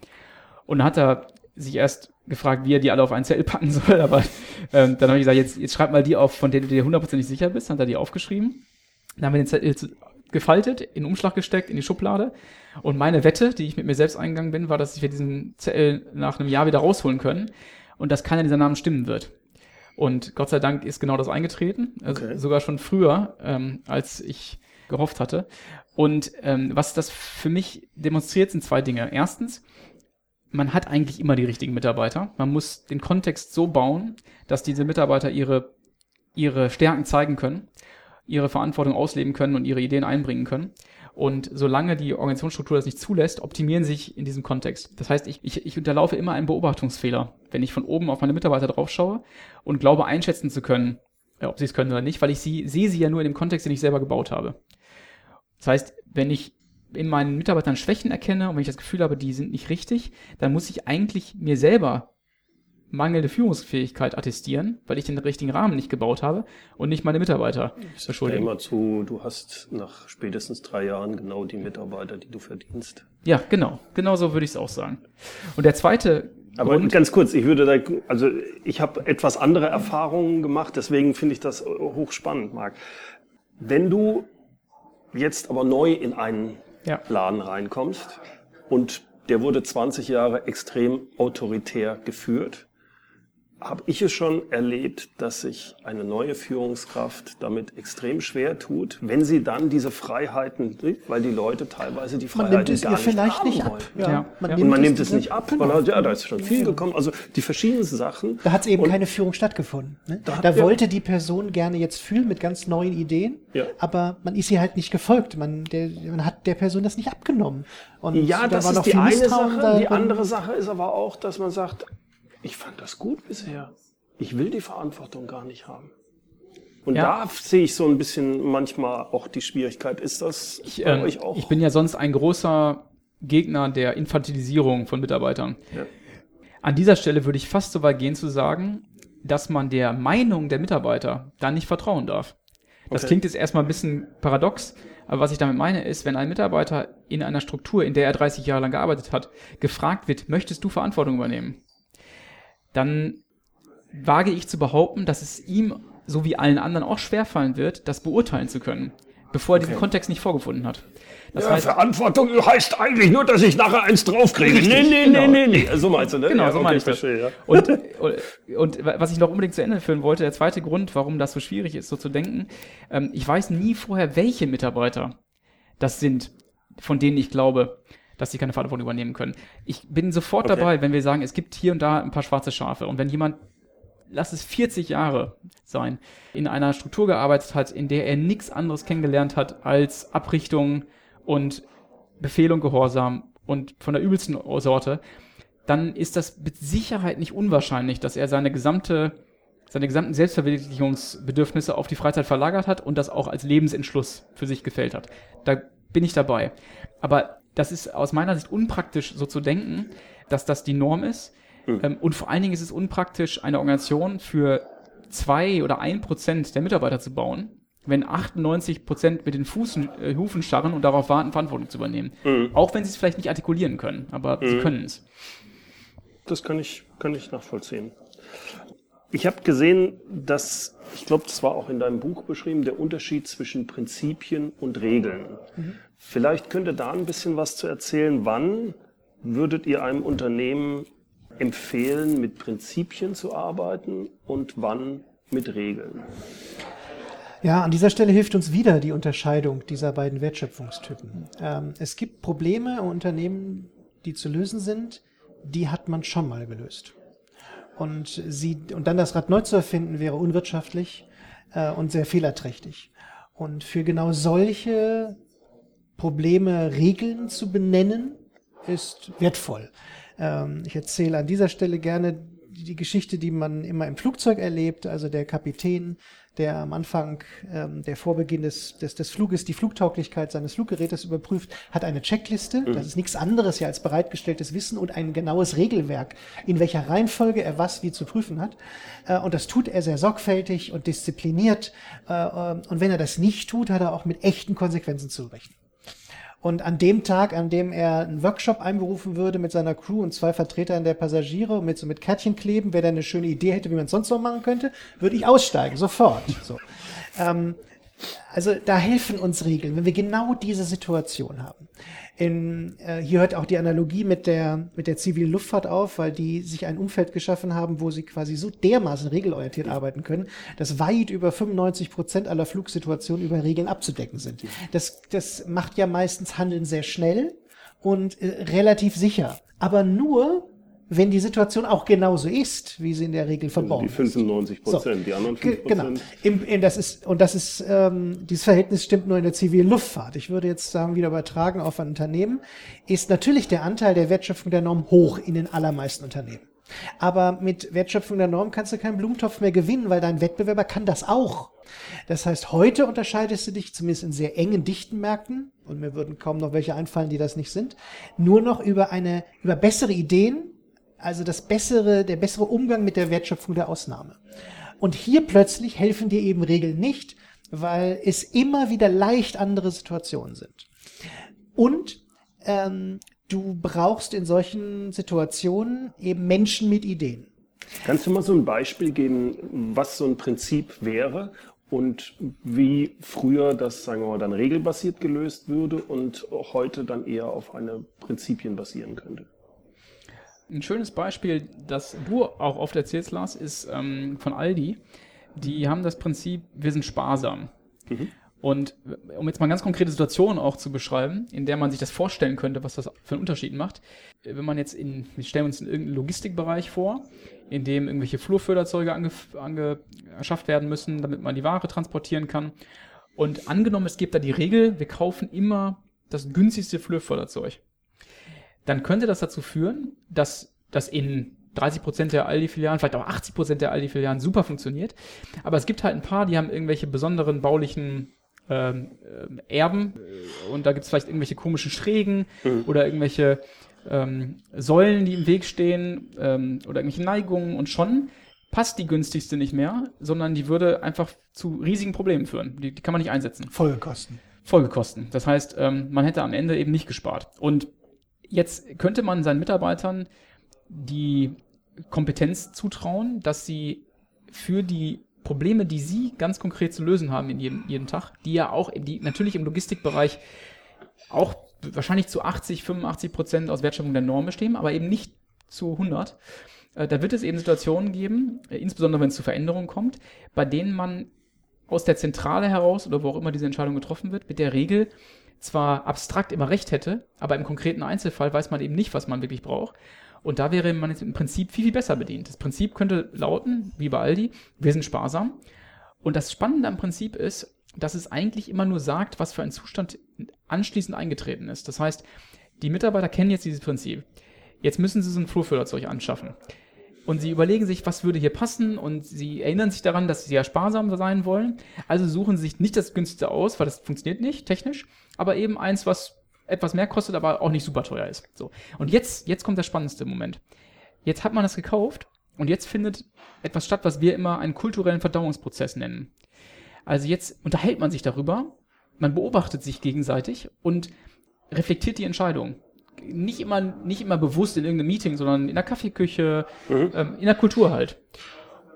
Speaker 2: Und dann hat er sich erst gefragt, wie er die alle auf einen Zettel packen soll, aber ähm, dann habe ich gesagt, jetzt, jetzt schreib mal die auf, von denen du dir hundertprozentig sicher bist, dann hat er die aufgeschrieben. Dann haben wir den Zettel gefaltet, in den Umschlag gesteckt, in die Schublade. Und meine Wette, die ich mit mir selbst eingegangen bin, war, dass wir diesen Zettel nach einem Jahr wieder rausholen können und dass keiner dieser Namen stimmen wird. Und Gott sei Dank ist genau das eingetreten, also okay. sogar schon früher, ähm, als ich gehofft hatte. Und ähm, was das für mich demonstriert, sind zwei Dinge. Erstens, man hat eigentlich immer die richtigen Mitarbeiter. Man muss den Kontext so bauen, dass diese Mitarbeiter ihre, ihre Stärken zeigen können, ihre Verantwortung ausleben können und ihre Ideen einbringen können. Und solange die Organisationsstruktur das nicht zulässt, optimieren sich in diesem Kontext. Das heißt, ich, ich, ich unterlaufe immer einen Beobachtungsfehler, wenn ich von oben auf meine Mitarbeiter draufschaue und glaube einschätzen zu können, äh, ob sie es können oder nicht, weil ich sie sehe sie ja nur in dem Kontext, den ich selber gebaut habe. Das heißt, wenn ich in meinen Mitarbeitern Schwächen erkenne und wenn ich das Gefühl habe, die sind nicht richtig, dann muss ich eigentlich mir selber mangelnde Führungsfähigkeit attestieren, weil ich den richtigen Rahmen nicht gebaut habe und nicht meine Mitarbeiter
Speaker 3: verschuldigen. immer zu, du hast nach spätestens drei Jahren genau die Mitarbeiter, die du verdienst.
Speaker 2: Ja, genau. Genau so würde ich es auch sagen. Und der zweite
Speaker 3: aber Grund, ganz kurz, ich würde da, also ich habe etwas andere Erfahrungen gemacht, deswegen finde ich das hochspannend, Marc. Wenn du jetzt aber neu in einen ja. Laden reinkommst und der wurde 20 Jahre extrem autoritär geführt habe ich es schon erlebt, dass sich eine neue Führungskraft damit extrem schwer tut, wenn sie dann diese Freiheiten, weil die Leute teilweise die Freiheiten
Speaker 4: man nimmt es
Speaker 3: gar
Speaker 4: ihr vielleicht nicht ab.
Speaker 3: Ja. ja. Man ja. Und man nimmt es nicht ab, genau. weil ja, da ist schon viel gekommen. Also die verschiedensten Sachen.
Speaker 4: Da hat eben und keine Führung stattgefunden. Ne? Da, da wollte die Person gerne jetzt fühlen mit ganz neuen Ideen, ja. aber man ist ihr halt nicht gefolgt. Man, der, man hat der Person das nicht abgenommen.
Speaker 3: Und ja, da das ist die eine Sache. Die andere Sache ist aber auch, dass man sagt, ich fand das gut bisher. Ich will die Verantwortung gar nicht haben. Und ja. da sehe ich so ein bisschen manchmal auch die Schwierigkeit. Ist das
Speaker 2: ich, bei äh, euch auch? Ich bin ja sonst ein großer Gegner der Infantilisierung von Mitarbeitern. Ja. An dieser Stelle würde ich fast so weit gehen zu sagen, dass man der Meinung der Mitarbeiter dann nicht vertrauen darf. Das okay. klingt jetzt erstmal ein bisschen paradox, aber was ich damit meine ist, wenn ein Mitarbeiter in einer Struktur, in der er 30 Jahre lang gearbeitet hat, gefragt wird, möchtest du Verantwortung übernehmen? Dann wage ich zu behaupten, dass es ihm, so wie allen anderen, auch schwerfallen wird, das beurteilen zu können. bevor er diesen Kontext nicht vorgefunden hat.
Speaker 3: Das ja, heißt, Verantwortung heißt eigentlich nur, dass ich nachher eins draufkriege. Nee, nee,
Speaker 2: genau.
Speaker 3: nee, nee, nee. So meinst du, ne?
Speaker 2: Genau,
Speaker 3: ja,
Speaker 2: so
Speaker 3: okay,
Speaker 2: meine ich das.
Speaker 3: verstehe, ja.
Speaker 2: Und, (laughs) und, und was ich noch unbedingt zu Ende führen wollte, der zweite Grund, warum das so schwierig ist, so zu denken, ähm, ich weiß nie vorher, welche Mitarbeiter das sind, von denen ich glaube, dass sie keine Verantwortung übernehmen können. Ich bin sofort
Speaker 3: Okay.
Speaker 2: dabei, wenn wir sagen, es gibt hier und da ein paar schwarze Schafe. Und wenn jemand, lass es 40 Jahre sein, in einer Struktur gearbeitet hat, in der er nichts anderes kennengelernt hat als Abrichtung und Befehl und Gehorsam und von der übelsten Sorte, dann ist das mit Sicherheit nicht unwahrscheinlich, dass er seine gesamte, seine gesamten Selbstverwirklichungsbedürfnisse auf die Freizeit verlagert hat und das auch als Lebensentschluss für sich gefällt hat. Da bin ich dabei. Aber das ist aus meiner Sicht unpraktisch, so zu denken, dass das die Norm ist. Ähm, und vor allen Dingen ist es unpraktisch, eine Organisation für zwei oder ein Prozent der Mitarbeiter zu bauen, wenn 98 Prozent mit den Fußen, äh, Hufen starren und darauf warten, Verantwortung zu übernehmen. Auch wenn sie es vielleicht nicht artikulieren können, aber sie können es.
Speaker 3: Das kann ich, kann ich nachvollziehen. Ich habe gesehen, dass, ich glaube, das war auch in deinem Buch beschrieben, der Unterschied zwischen Prinzipien und Regeln. Vielleicht könnt ihr da ein bisschen was zu erzählen. Wann würdet ihr einem Unternehmen empfehlen, mit Prinzipien zu arbeiten und wann mit Regeln?
Speaker 4: Ja, an dieser Stelle hilft uns wieder die Unterscheidung dieser beiden Wertschöpfungstypen. Ähm, es gibt Probleme im Unternehmen, die zu lösen sind, die hat man schon mal gelöst. Und, sie, und dann das Rad neu zu erfinden, wäre unwirtschaftlich äh, und sehr fehlerträchtig. Und für genau solche Probleme Regeln zu benennen, ist wertvoll. Ähm, ich erzähle an dieser Stelle gerne die Geschichte, die man immer im Flugzeug erlebt, also der Kapitän, der am Anfang ähm, der Vorbeginn des, des, des Fluges die Flugtauglichkeit seines Fluggerätes überprüft, hat eine Checkliste. Das ist nichts anderes ja als bereitgestelltes Wissen und ein genaues Regelwerk, in welcher Reihenfolge er was wie zu prüfen hat. Äh, und das tut er sehr sorgfältig und diszipliniert. Äh, äh, und wenn er das nicht tut, hat er auch mit echten Konsequenzen zu rechnen. Und an dem Tag, an dem er einen Workshop einberufen würde mit seiner Crew und zwei Vertretern der Passagiere mit so mit Kärtchen kleben, wer da eine schöne Idee hätte, wie man es sonst noch machen könnte, würde ich aussteigen, sofort. So. Ähm, also da helfen uns Regeln, wenn wir genau diese Situation haben. In, äh, hier hört auch die Analogie mit der, mit der zivilen Luftfahrt auf, weil die sich ein Umfeld geschaffen haben, wo sie quasi so dermaßen regelorientiert arbeiten können, dass weit über 95 Prozent aller Flugsituationen über Regeln abzudecken sind. Das, das macht ja meistens Handeln sehr schnell und äh, relativ sicher. Aber nur, wenn die Situation auch genauso ist, wie sie in der Regel
Speaker 3: Also
Speaker 4: verborgen
Speaker 3: die
Speaker 4: ist.
Speaker 3: 95 Prozent, die anderen
Speaker 4: Ge-
Speaker 3: 5
Speaker 4: Genau.
Speaker 3: Prozent.
Speaker 4: Im, in, das ist, und das ist, ähm, dieses Verhältnis stimmt nur in der zivilen Luftfahrt. Ich würde jetzt sagen, wieder übertragen auf ein Unternehmen, ist natürlich der Anteil der Wertschöpfung der Norm hoch in den allermeisten Unternehmen. Aber mit Wertschöpfung der Norm kannst du keinen Blumentopf mehr gewinnen, weil dein Wettbewerber kann das auch. Das heißt, heute unterscheidest du dich zumindest in sehr engen, dichten Märkten, und mir würden kaum noch welche einfallen, die das nicht sind, nur noch über eine, über bessere Ideen, also das bessere, der bessere Umgang mit der Wertschöpfung der Ausnahme. Und hier plötzlich helfen dir eben Regeln nicht, weil es immer wieder leicht andere Situationen sind. Und ähm, du brauchst in solchen Situationen eben Menschen mit Ideen.
Speaker 3: Kannst du mal so ein Beispiel geben, was so ein Prinzip wäre und wie früher das, sagen wir mal, dann regelbasiert gelöst würde und heute dann eher auf eine Prinzipien basieren könnte?
Speaker 2: Ein schönes Beispiel, das du auch oft erzählst, Lars, ist ähm, von Aldi. Die haben das Prinzip, wir sind sparsam. Und um jetzt mal ganz konkrete Situation auch zu beschreiben, in der man sich das vorstellen könnte, was das für einen Unterschied macht. Wenn man jetzt in, wir stellen uns in irgendeinen Logistikbereich vor, in dem irgendwelche Flurförderzeuge ange, angeschafft werden müssen, damit man die Ware transportieren kann. Und angenommen, es gibt da die Regel, wir kaufen immer das günstigste Flurförderzeug dann könnte das dazu führen, dass das in 30% der Aldi-Filialen, vielleicht auch 80% der Aldi-Filialen super funktioniert. Aber es gibt halt ein paar, die haben irgendwelche besonderen baulichen ähm, ähm, Erben äh, und da gibt es vielleicht irgendwelche komischen Schrägen oder irgendwelche ähm, Säulen, die im Weg stehen ähm, oder irgendwelche Neigungen und schon passt die günstigste nicht mehr, sondern die würde einfach zu riesigen Problemen führen. Die, die kann man nicht einsetzen.
Speaker 4: Folgekosten.
Speaker 2: Folgekosten. Das heißt, ähm, man hätte am Ende eben nicht gespart. Und jetzt könnte man seinen Mitarbeitern die Kompetenz zutrauen, dass sie für die Probleme, die Sie ganz konkret zu lösen haben in jedem, jeden Tag, die ja auch, die natürlich im Logistikbereich auch wahrscheinlich zu 80, 85 Prozent aus Wertschöpfung der Norm bestehen, aber eben nicht zu 100. Äh, da wird es eben Situationen geben, äh, insbesondere wenn es zu Veränderungen kommt, bei denen man aus der Zentrale heraus oder wo auch immer diese Entscheidung getroffen wird, mit der Regel zwar abstrakt immer recht hätte, aber im konkreten Einzelfall weiß man eben nicht, was man wirklich braucht. Und da wäre man jetzt im Prinzip viel, viel besser bedient. Das Prinzip könnte lauten, wie bei Aldi, wir sind sparsam. Und das Spannende am Prinzip ist, dass es eigentlich immer nur sagt, was für ein Zustand anschließend eingetreten ist. Das heißt, die Mitarbeiter kennen jetzt dieses Prinzip. Jetzt müssen sie so ein Flurförderzeug anschaffen. Und sie überlegen sich, was würde hier passen und sie erinnern sich daran, dass sie ja sparsam sein wollen. Also suchen sie sich nicht das günstigste aus, weil das funktioniert nicht technisch, aber eben eins, was etwas mehr kostet, aber auch nicht super teuer ist. So. Und jetzt, jetzt kommt der spannendste Moment. Jetzt hat man das gekauft und jetzt findet etwas statt, was wir immer einen kulturellen Verdauungsprozess nennen. Also jetzt unterhält man sich darüber, man beobachtet sich gegenseitig und reflektiert die Entscheidung. Nicht immer, nicht immer bewusst in irgendeinem Meeting, sondern in der Kaffeeküche, mhm. ähm, in der Kultur halt.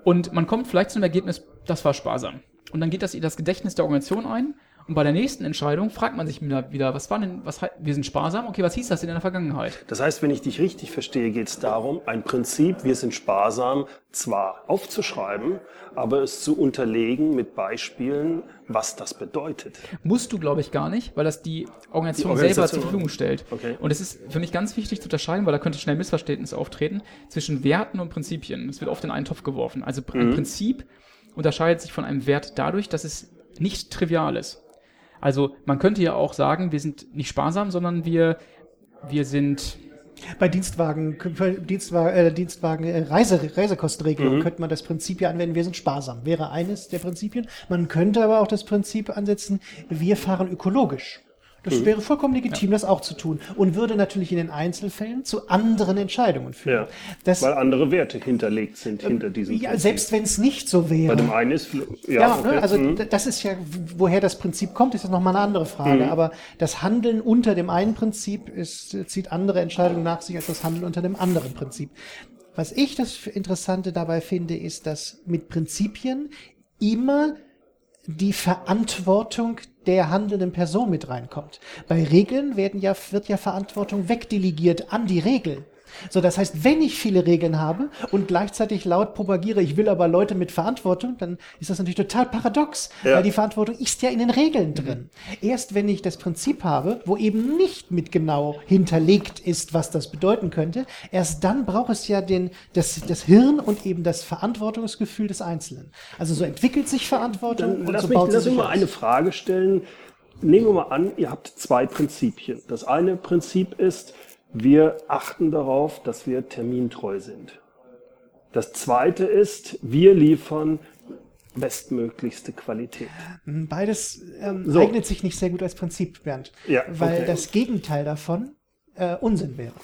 Speaker 2: Und man kommt vielleicht zu einem Ergebnis, das war sparsam. Und dann geht das in das Gedächtnis der Organisation ein und bei der nächsten Entscheidung fragt man sich wieder, was war denn, was, wir sind sparsam, okay, was hieß das denn in der Vergangenheit?
Speaker 3: Das heißt, wenn ich dich richtig verstehe, geht es darum, ein Prinzip, wir sind sparsam, zwar aufzuschreiben, aber es zu unterlegen mit Beispielen, was das bedeutet.
Speaker 2: Musst du, glaube ich, gar nicht, weil das die Organisation, die Organisation selber zur Verfügung stellt. Okay. Und es ist für mich ganz wichtig zu unterscheiden, weil da könnte schnell Missverständnis auftreten, zwischen Werten und Prinzipien. Es wird oft in einen Topf geworfen. Also ein mhm. Prinzip unterscheidet sich von einem Wert dadurch, dass es nicht trivial ist. Also man könnte ja auch sagen, wir sind nicht sparsam, sondern wir, wir sind
Speaker 4: bei Dienstwagen, Dienstwagen, äh, Dienstwagen äh, Reise, Reisekostenregelung mhm. könnte man das Prinzip ja anwenden, wir sind sparsam, wäre eines der Prinzipien. Man könnte aber auch das Prinzip ansetzen, wir fahren ökologisch. Das mhm. wäre vollkommen legitim, ja. das auch zu tun und würde natürlich in den Einzelfällen zu anderen Entscheidungen führen. Ja,
Speaker 3: weil andere Werte hinterlegt sind hinter diesem.
Speaker 4: Ja, Prinzip. selbst wenn es nicht so wäre.
Speaker 3: Bei dem einen ist
Speaker 4: ja, ja okay. ne, also mhm. das ist ja, woher das Prinzip kommt, ist das nochmal eine andere Frage. Mhm. Aber das Handeln unter dem einen Prinzip ist, zieht andere Entscheidungen nach sich als das Handeln unter dem anderen Prinzip. Was ich das Interessante dabei finde, ist, dass mit Prinzipien immer die Verantwortung der handelnden Person mit reinkommt. Bei Regeln werden ja, wird ja Verantwortung wegdelegiert an die Regel. So, das heißt, wenn ich viele Regeln habe und gleichzeitig laut propagiere, ich will aber Leute mit Verantwortung, dann ist das natürlich total paradox, ja. weil die Verantwortung ist ja in den Regeln drin. Mhm. Erst wenn ich das Prinzip habe, wo eben nicht mit genau hinterlegt ist, was das bedeuten könnte, erst dann braucht es ja den, das, das Hirn und eben das Verantwortungsgefühl des Einzelnen. Also so entwickelt sich Verantwortung
Speaker 3: dann
Speaker 4: und
Speaker 3: lass
Speaker 4: so
Speaker 3: mich,
Speaker 4: baut
Speaker 3: lass
Speaker 4: sich
Speaker 3: mal eine Frage stellen. Nehmen wir mal an, ihr habt zwei Prinzipien. Das eine Prinzip ist, wir achten darauf, dass wir termintreu sind. Das zweite ist, wir liefern bestmöglichste Qualität.
Speaker 4: Beides ähm, so. eignet sich nicht sehr gut als Prinzip, Bernd, ja, weil okay. das Gegenteil davon äh, Unsinn wäre.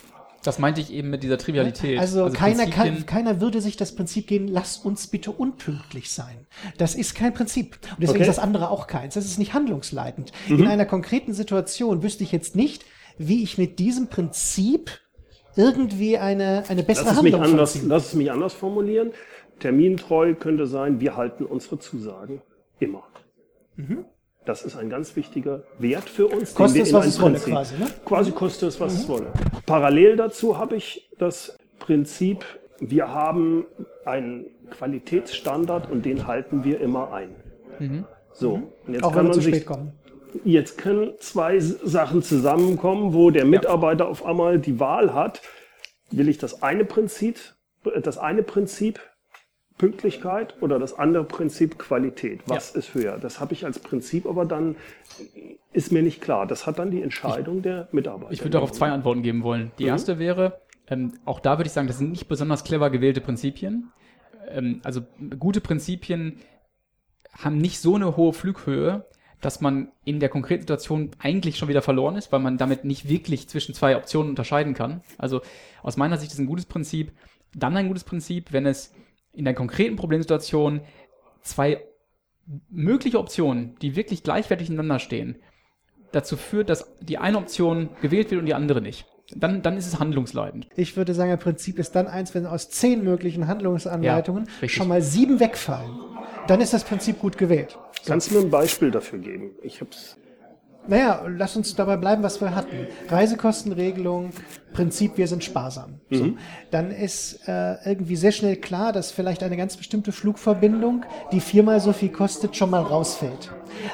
Speaker 2: Das meinte ich eben mit dieser Trivialität.
Speaker 4: Also, also keiner, kann, keiner würde sich das Prinzip geben, lass uns bitte unpünktlich sein. Das ist kein Prinzip. Und deswegen okay. ist das andere auch keins. Das ist nicht handlungsleitend. Mhm. In einer konkreten Situation wüsste ich jetzt nicht, wie ich mit diesem Prinzip irgendwie eine, eine bessere lass Handlung
Speaker 3: anders, Lass es mich anders formulieren. Termintreu könnte sein, wir halten unsere Zusagen immer. Mhm. Das ist ein ganz wichtiger Wert für uns.
Speaker 4: Kostet es, was es wolle quasi. Ne?
Speaker 3: Quasi kostet es, was mhm. es wolle. Parallel dazu habe ich das Prinzip, wir haben einen Qualitätsstandard und den halten wir immer ein. Mhm. So,
Speaker 4: und jetzt Auch kann man sich, kommen
Speaker 3: jetzt können zwei Sachen zusammenkommen, wo der Mitarbeiter ja. auf einmal die Wahl hat, will ich das eine Prinzip, das eine Prinzip Pünktlichkeit oder das andere Prinzip Qualität. Was ja. ist höher? Das habe ich als Prinzip, aber dann ist mir nicht klar. Das hat dann die Entscheidung ich, der Mitarbeiter.
Speaker 2: Ich würde darauf zwei Antworten geben wollen. Die mhm. erste wäre, ähm, auch da würde ich sagen, das sind nicht besonders clever gewählte Prinzipien. Ähm, also gute Prinzipien haben nicht so eine hohe Flughöhe, dass man in der konkreten Situation eigentlich schon wieder verloren ist, weil man damit nicht wirklich zwischen zwei Optionen unterscheiden kann. Also aus meiner Sicht ist ein gutes Prinzip dann ein gutes Prinzip, wenn es in der konkreten Problemsituation zwei mögliche Optionen, die wirklich gleichwertig ineinander stehen, dazu führt, dass die eine Option gewählt wird und die andere nicht. Dann, dann ist es handlungsleitend.
Speaker 4: Ich würde sagen, ein Prinzip ist dann eins, wenn aus zehn möglichen Handlungsanleitungen
Speaker 2: Ja,
Speaker 4: schon mal sieben wegfallen. Dann ist das Prinzip gut gewählt.
Speaker 3: Kannst du mir ein Beispiel dafür geben? Ich hab's.
Speaker 4: Naja, lass uns dabei bleiben, was wir hatten. Reisekostenregelung, Prinzip, wir sind sparsam. So. Dann ist äh, irgendwie sehr schnell klar, dass vielleicht eine ganz bestimmte Flugverbindung, die viermal so viel kostet, schon mal rausfällt.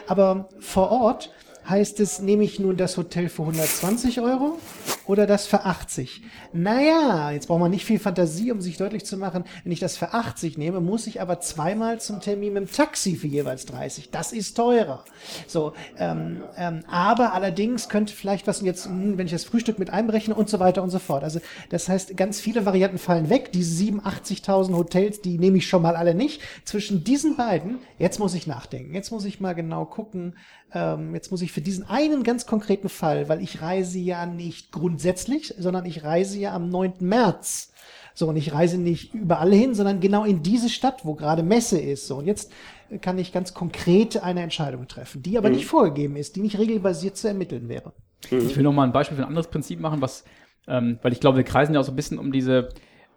Speaker 4: Aber vor Ort heißt es, nehme ich nun das Hotel für 120 Euro oder das für 80? Naja, jetzt braucht man nicht viel Fantasie, um sich deutlich zu machen, wenn ich das für 80 nehme, muss ich aber zweimal zum Termin mit dem Taxi für jeweils 30. Das ist teurer. So, ähm, ähm, aber allerdings könnte vielleicht was jetzt, hm, wenn ich das Frühstück mit einberechne und so weiter und so fort. Also das heißt, ganz viele Varianten fallen weg. Diese 87.000 Hotels, die nehme ich schon mal alle nicht. Zwischen diesen beiden, jetzt muss ich nachdenken. Jetzt muss ich mal genau gucken. Ähm, jetzt muss ich für diesen einen ganz konkreten Fall, weil ich reise ja nicht grundsätzlich, sondern ich reise ja am 9. März. So, und ich reise nicht überall hin, sondern genau in diese Stadt, wo gerade Messe ist. So, und jetzt kann ich ganz konkret eine Entscheidung treffen, die aber nicht vorgegeben ist, die nicht regelbasiert zu ermitteln wäre.
Speaker 2: Ich will noch mal ein Beispiel für ein anderes Prinzip machen, was, ähm, weil ich glaube, wir kreisen ja auch so ein bisschen um diese,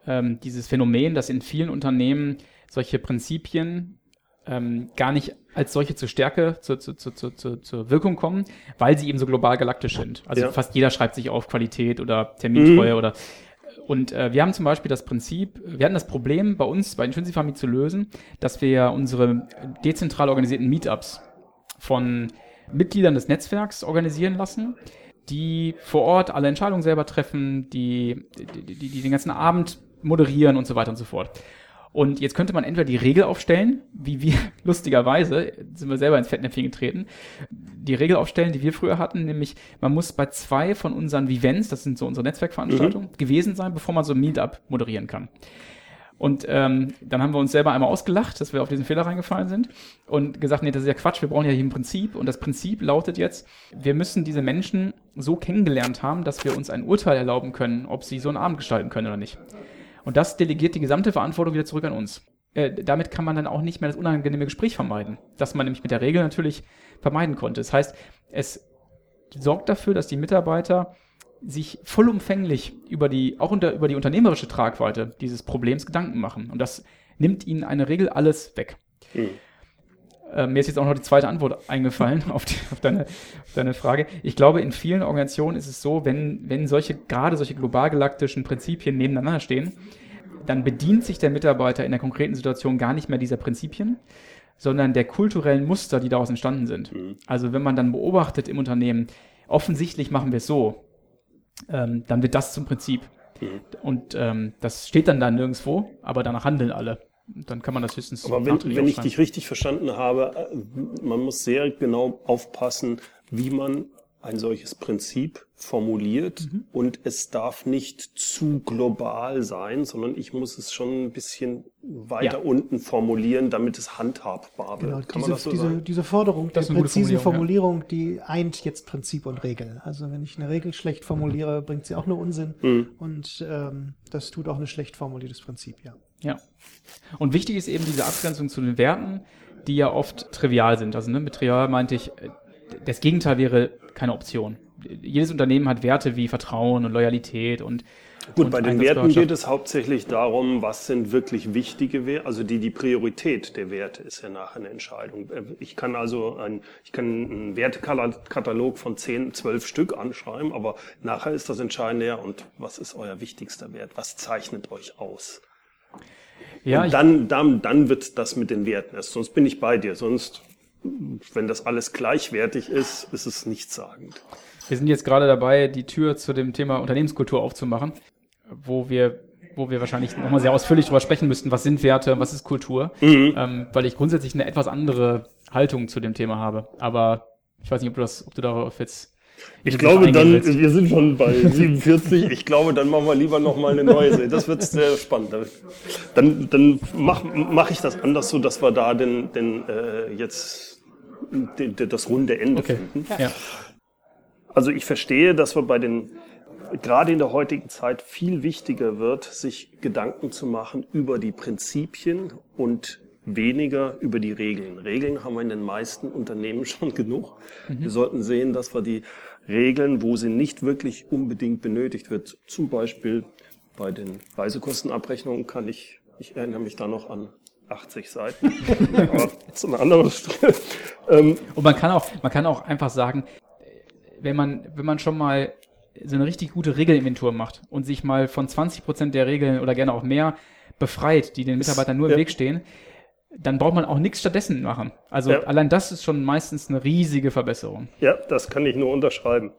Speaker 2: ähm, dieses Phänomen, dass in vielen Unternehmen solche Prinzipien ähm, gar nicht als solche zur Stärke, zur, zur, zur, zur, zur, Wirkung kommen, weil sie eben so global galaktisch sind. Also
Speaker 3: Ja.
Speaker 2: fast jeder schreibt sich auf Qualität oder Termintreue oder und äh, wir haben zum Beispiel das Prinzip, wir hatten das Problem bei uns bei Intrinsic Family zu lösen, dass wir unsere dezentral organisierten Meetups von Mitgliedern des Netzwerks organisieren lassen, die vor Ort alle Entscheidungen selber treffen, die, die, die, die den ganzen Abend moderieren und so weiter und so fort. Und jetzt könnte man entweder die Regel aufstellen, wie wir (laughs) lustigerweise, sind wir selber ins Fettnäpfchen getreten, die Regel aufstellen, die wir früher hatten, nämlich man muss bei zwei von unseren Vivents, das sind so unsere Netzwerkveranstaltungen, gewesen sein, bevor man so ein Meetup moderieren kann. Und ähm, dann haben wir uns selber einmal ausgelacht, dass wir auf diesen Fehler reingefallen sind und gesagt, nee, das ist ja Quatsch, wir brauchen ja hier ein Prinzip. Und das Prinzip lautet jetzt, wir müssen diese Menschen so kennengelernt haben, dass wir uns ein Urteil erlauben können, ob sie so einen Abend gestalten können oder nicht. Und das delegiert die gesamte Verantwortung wieder zurück an uns. Äh, damit kann man dann auch nicht mehr das unangenehme Gespräch vermeiden, das man nämlich mit der Regel natürlich vermeiden konnte. Das heißt, es sorgt dafür, dass die Mitarbeiter sich vollumfänglich über die, auch unter, über die unternehmerische Tragweite dieses Problems Gedanken machen. Und das nimmt ihnen eine Regel alles weg. Äh, mir ist jetzt auch noch die zweite Antwort eingefallen (laughs) auf, die, auf, deine, auf deine Frage. Ich glaube, in vielen Organisationen ist es so, wenn, wenn solche, gerade solche global galaktischen Prinzipien nebeneinander stehen, dann bedient sich der Mitarbeiter in der konkreten Situation gar nicht mehr dieser Prinzipien, sondern der kulturellen Muster, die daraus entstanden sind. Also wenn man dann beobachtet im Unternehmen, offensichtlich machen wir es so, ähm, dann wird das zum Prinzip. Und ähm, das steht dann da nirgendwo, aber danach handeln alle. Dann kann man das höchstens
Speaker 3: Aber wenn, wenn ich dich richtig verstanden habe, äh, man muss sehr genau aufpassen, wie man ein solches Prinzip formuliert
Speaker 2: Mhm.
Speaker 3: und es darf nicht zu global sein, sondern ich muss es schon ein bisschen weiter
Speaker 2: Ja.
Speaker 3: unten formulieren, damit es handhabbar wird.
Speaker 4: Genau,
Speaker 3: Kann man
Speaker 4: diese,
Speaker 3: das so
Speaker 4: diese,
Speaker 3: sagen?
Speaker 4: diese Forderung der
Speaker 2: Das gute
Speaker 4: präzisen
Speaker 2: Formulierung,
Speaker 4: Formulierung, die eint jetzt Prinzip und Regel. Also wenn ich eine Regel schlecht formuliere, bringt sie auch nur Unsinn.
Speaker 3: Mhm.
Speaker 4: Und ähm, das tut auch ein schlecht formuliertes Prinzip, ja.
Speaker 2: Ja. Und wichtig ist eben diese Abgrenzung zu den Werten, die ja oft trivial sind. Also ne, mit trivial meinte ich, äh, das Gegenteil wäre keine Option. Jedes Unternehmen hat Werte wie Vertrauen und Loyalität und
Speaker 3: Gut,
Speaker 2: und
Speaker 3: bei den Werten geht es hauptsächlich darum, was sind wirklich wichtige Werte, also die, die Priorität der Werte ist ja nachher eine Entscheidung. Äh, Ich kann also ein, ich kann einen Wertekatalog von 10, 12 Stück anschreiben, aber nachher ist das Entscheidende ja, und was ist euer wichtigster Wert? Was zeichnet euch aus?
Speaker 2: Ja,
Speaker 3: und dann, dann, dann wird das mit den Werten erst. Sonst bin ich bei dir. Sonst, wenn das alles gleichwertig ist, ist es nichtssagend.
Speaker 2: wir sind jetzt gerade dabei, die Tür zu dem Thema Unternehmenskultur aufzumachen, wo wir wo wir wahrscheinlich nochmal sehr ausführlich drüber sprechen müssten, was sind Werte, was ist Kultur, ähm, weil ich grundsätzlich eine etwas andere Haltung zu dem Thema habe. Aber ich weiß nicht, ob du das, ob du darauf jetzt
Speaker 3: Ich glaube, dann, wir sind schon bei (laughs) 47. Ich glaube, dann machen wir lieber noch mal eine neue Serie. Das wird sehr spannend. Dann, dann mache mach ich das anders, so dass wir da den, den äh, jetzt den, den, das runde Ende
Speaker 2: Okay.
Speaker 3: finden.
Speaker 2: Ja.
Speaker 3: Also ich verstehe, dass wir bei den gerade in der heutigen Zeit viel wichtiger wird, sich Gedanken zu machen über die Prinzipien und weniger über die Regeln. Regeln haben wir in den meisten Unternehmen (laughs) schon genug. Mhm. Wir sollten sehen, dass wir die Regeln, wo sie nicht wirklich unbedingt benötigt wird, zum Beispiel bei den Reisekostenabrechnungen kann ich, ich erinnere mich da noch an 80 Seiten. (laughs) Aber das ist ein anderes.
Speaker 2: ähm, Und man kann auch, man kann auch einfach sagen, wenn man, wenn man schon mal so eine richtig gute Regelinventur macht und sich mal von 20 Prozent der Regeln oder gerne auch mehr befreit, die den Mitarbeitern nur im ja. Weg stehen, dann braucht man auch nichts stattdessen machen. Also ja. allein das ist schon meistens eine riesige Verbesserung.
Speaker 3: Ja, das kann ich nur unterschreiben.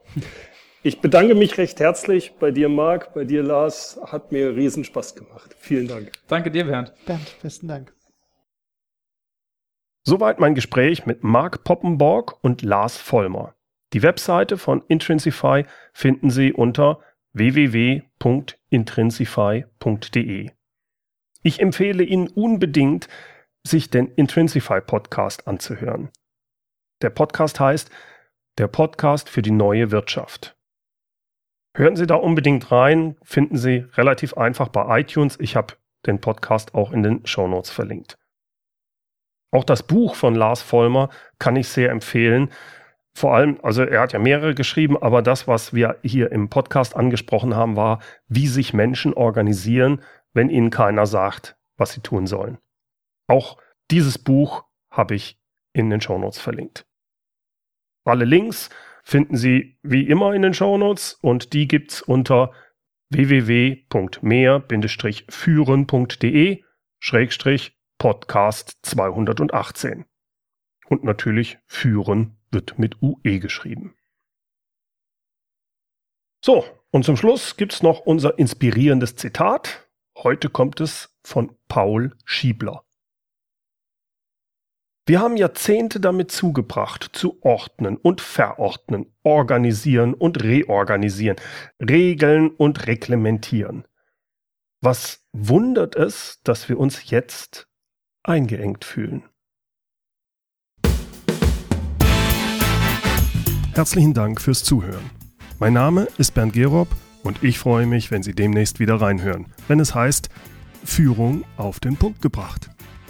Speaker 3: Ich bedanke mich recht herzlich bei dir, Marc, bei dir, Lars. Hat mir riesen Spaß gemacht. Vielen Dank.
Speaker 2: Danke dir, Bernd.
Speaker 4: Bernd, besten Dank.
Speaker 1: Soweit mein Gespräch mit Marc Poppenborg und Lars Vollmer. Die Webseite von Intrinsify finden Sie unter www.intrinsify.de. Ich empfehle Ihnen unbedingt, sich den Intrinsify Podcast anzuhören. Der Podcast heißt Der Podcast für die neue Wirtschaft. Hören Sie da unbedingt rein, finden Sie relativ einfach bei iTunes. Ich habe den Podcast auch in den Show Notes verlinkt. Auch das Buch von Lars Vollmer kann ich sehr empfehlen. Vor allem, also er hat ja mehrere geschrieben, aber das, was wir hier im Podcast angesprochen haben, war, wie sich Menschen organisieren, wenn ihnen keiner sagt, was sie tun sollen. Auch dieses Buch habe ich in den Shownotes verlinkt. Alle Links finden Sie wie immer in den Shownotes und die gibt's unter www.mehr-führen.de Schrägstrich Podcast 218. Und natürlich führen wird mit UE geschrieben. So, und zum Schluss gibt's noch unser inspirierendes Zitat. Heute kommt es von Paul Schiebler. Wir haben Jahrzehnte damit zugebracht, zu ordnen und verordnen, organisieren und reorganisieren, regeln und reglementieren. Was wundert es, dass wir uns jetzt eingeengt fühlen? Herzlichen Dank fürs Zuhören. Mein Name ist Bernd Gerob und ich freue mich, wenn Sie demnächst wieder reinhören, wenn es heißt Führung auf den Punkt gebracht.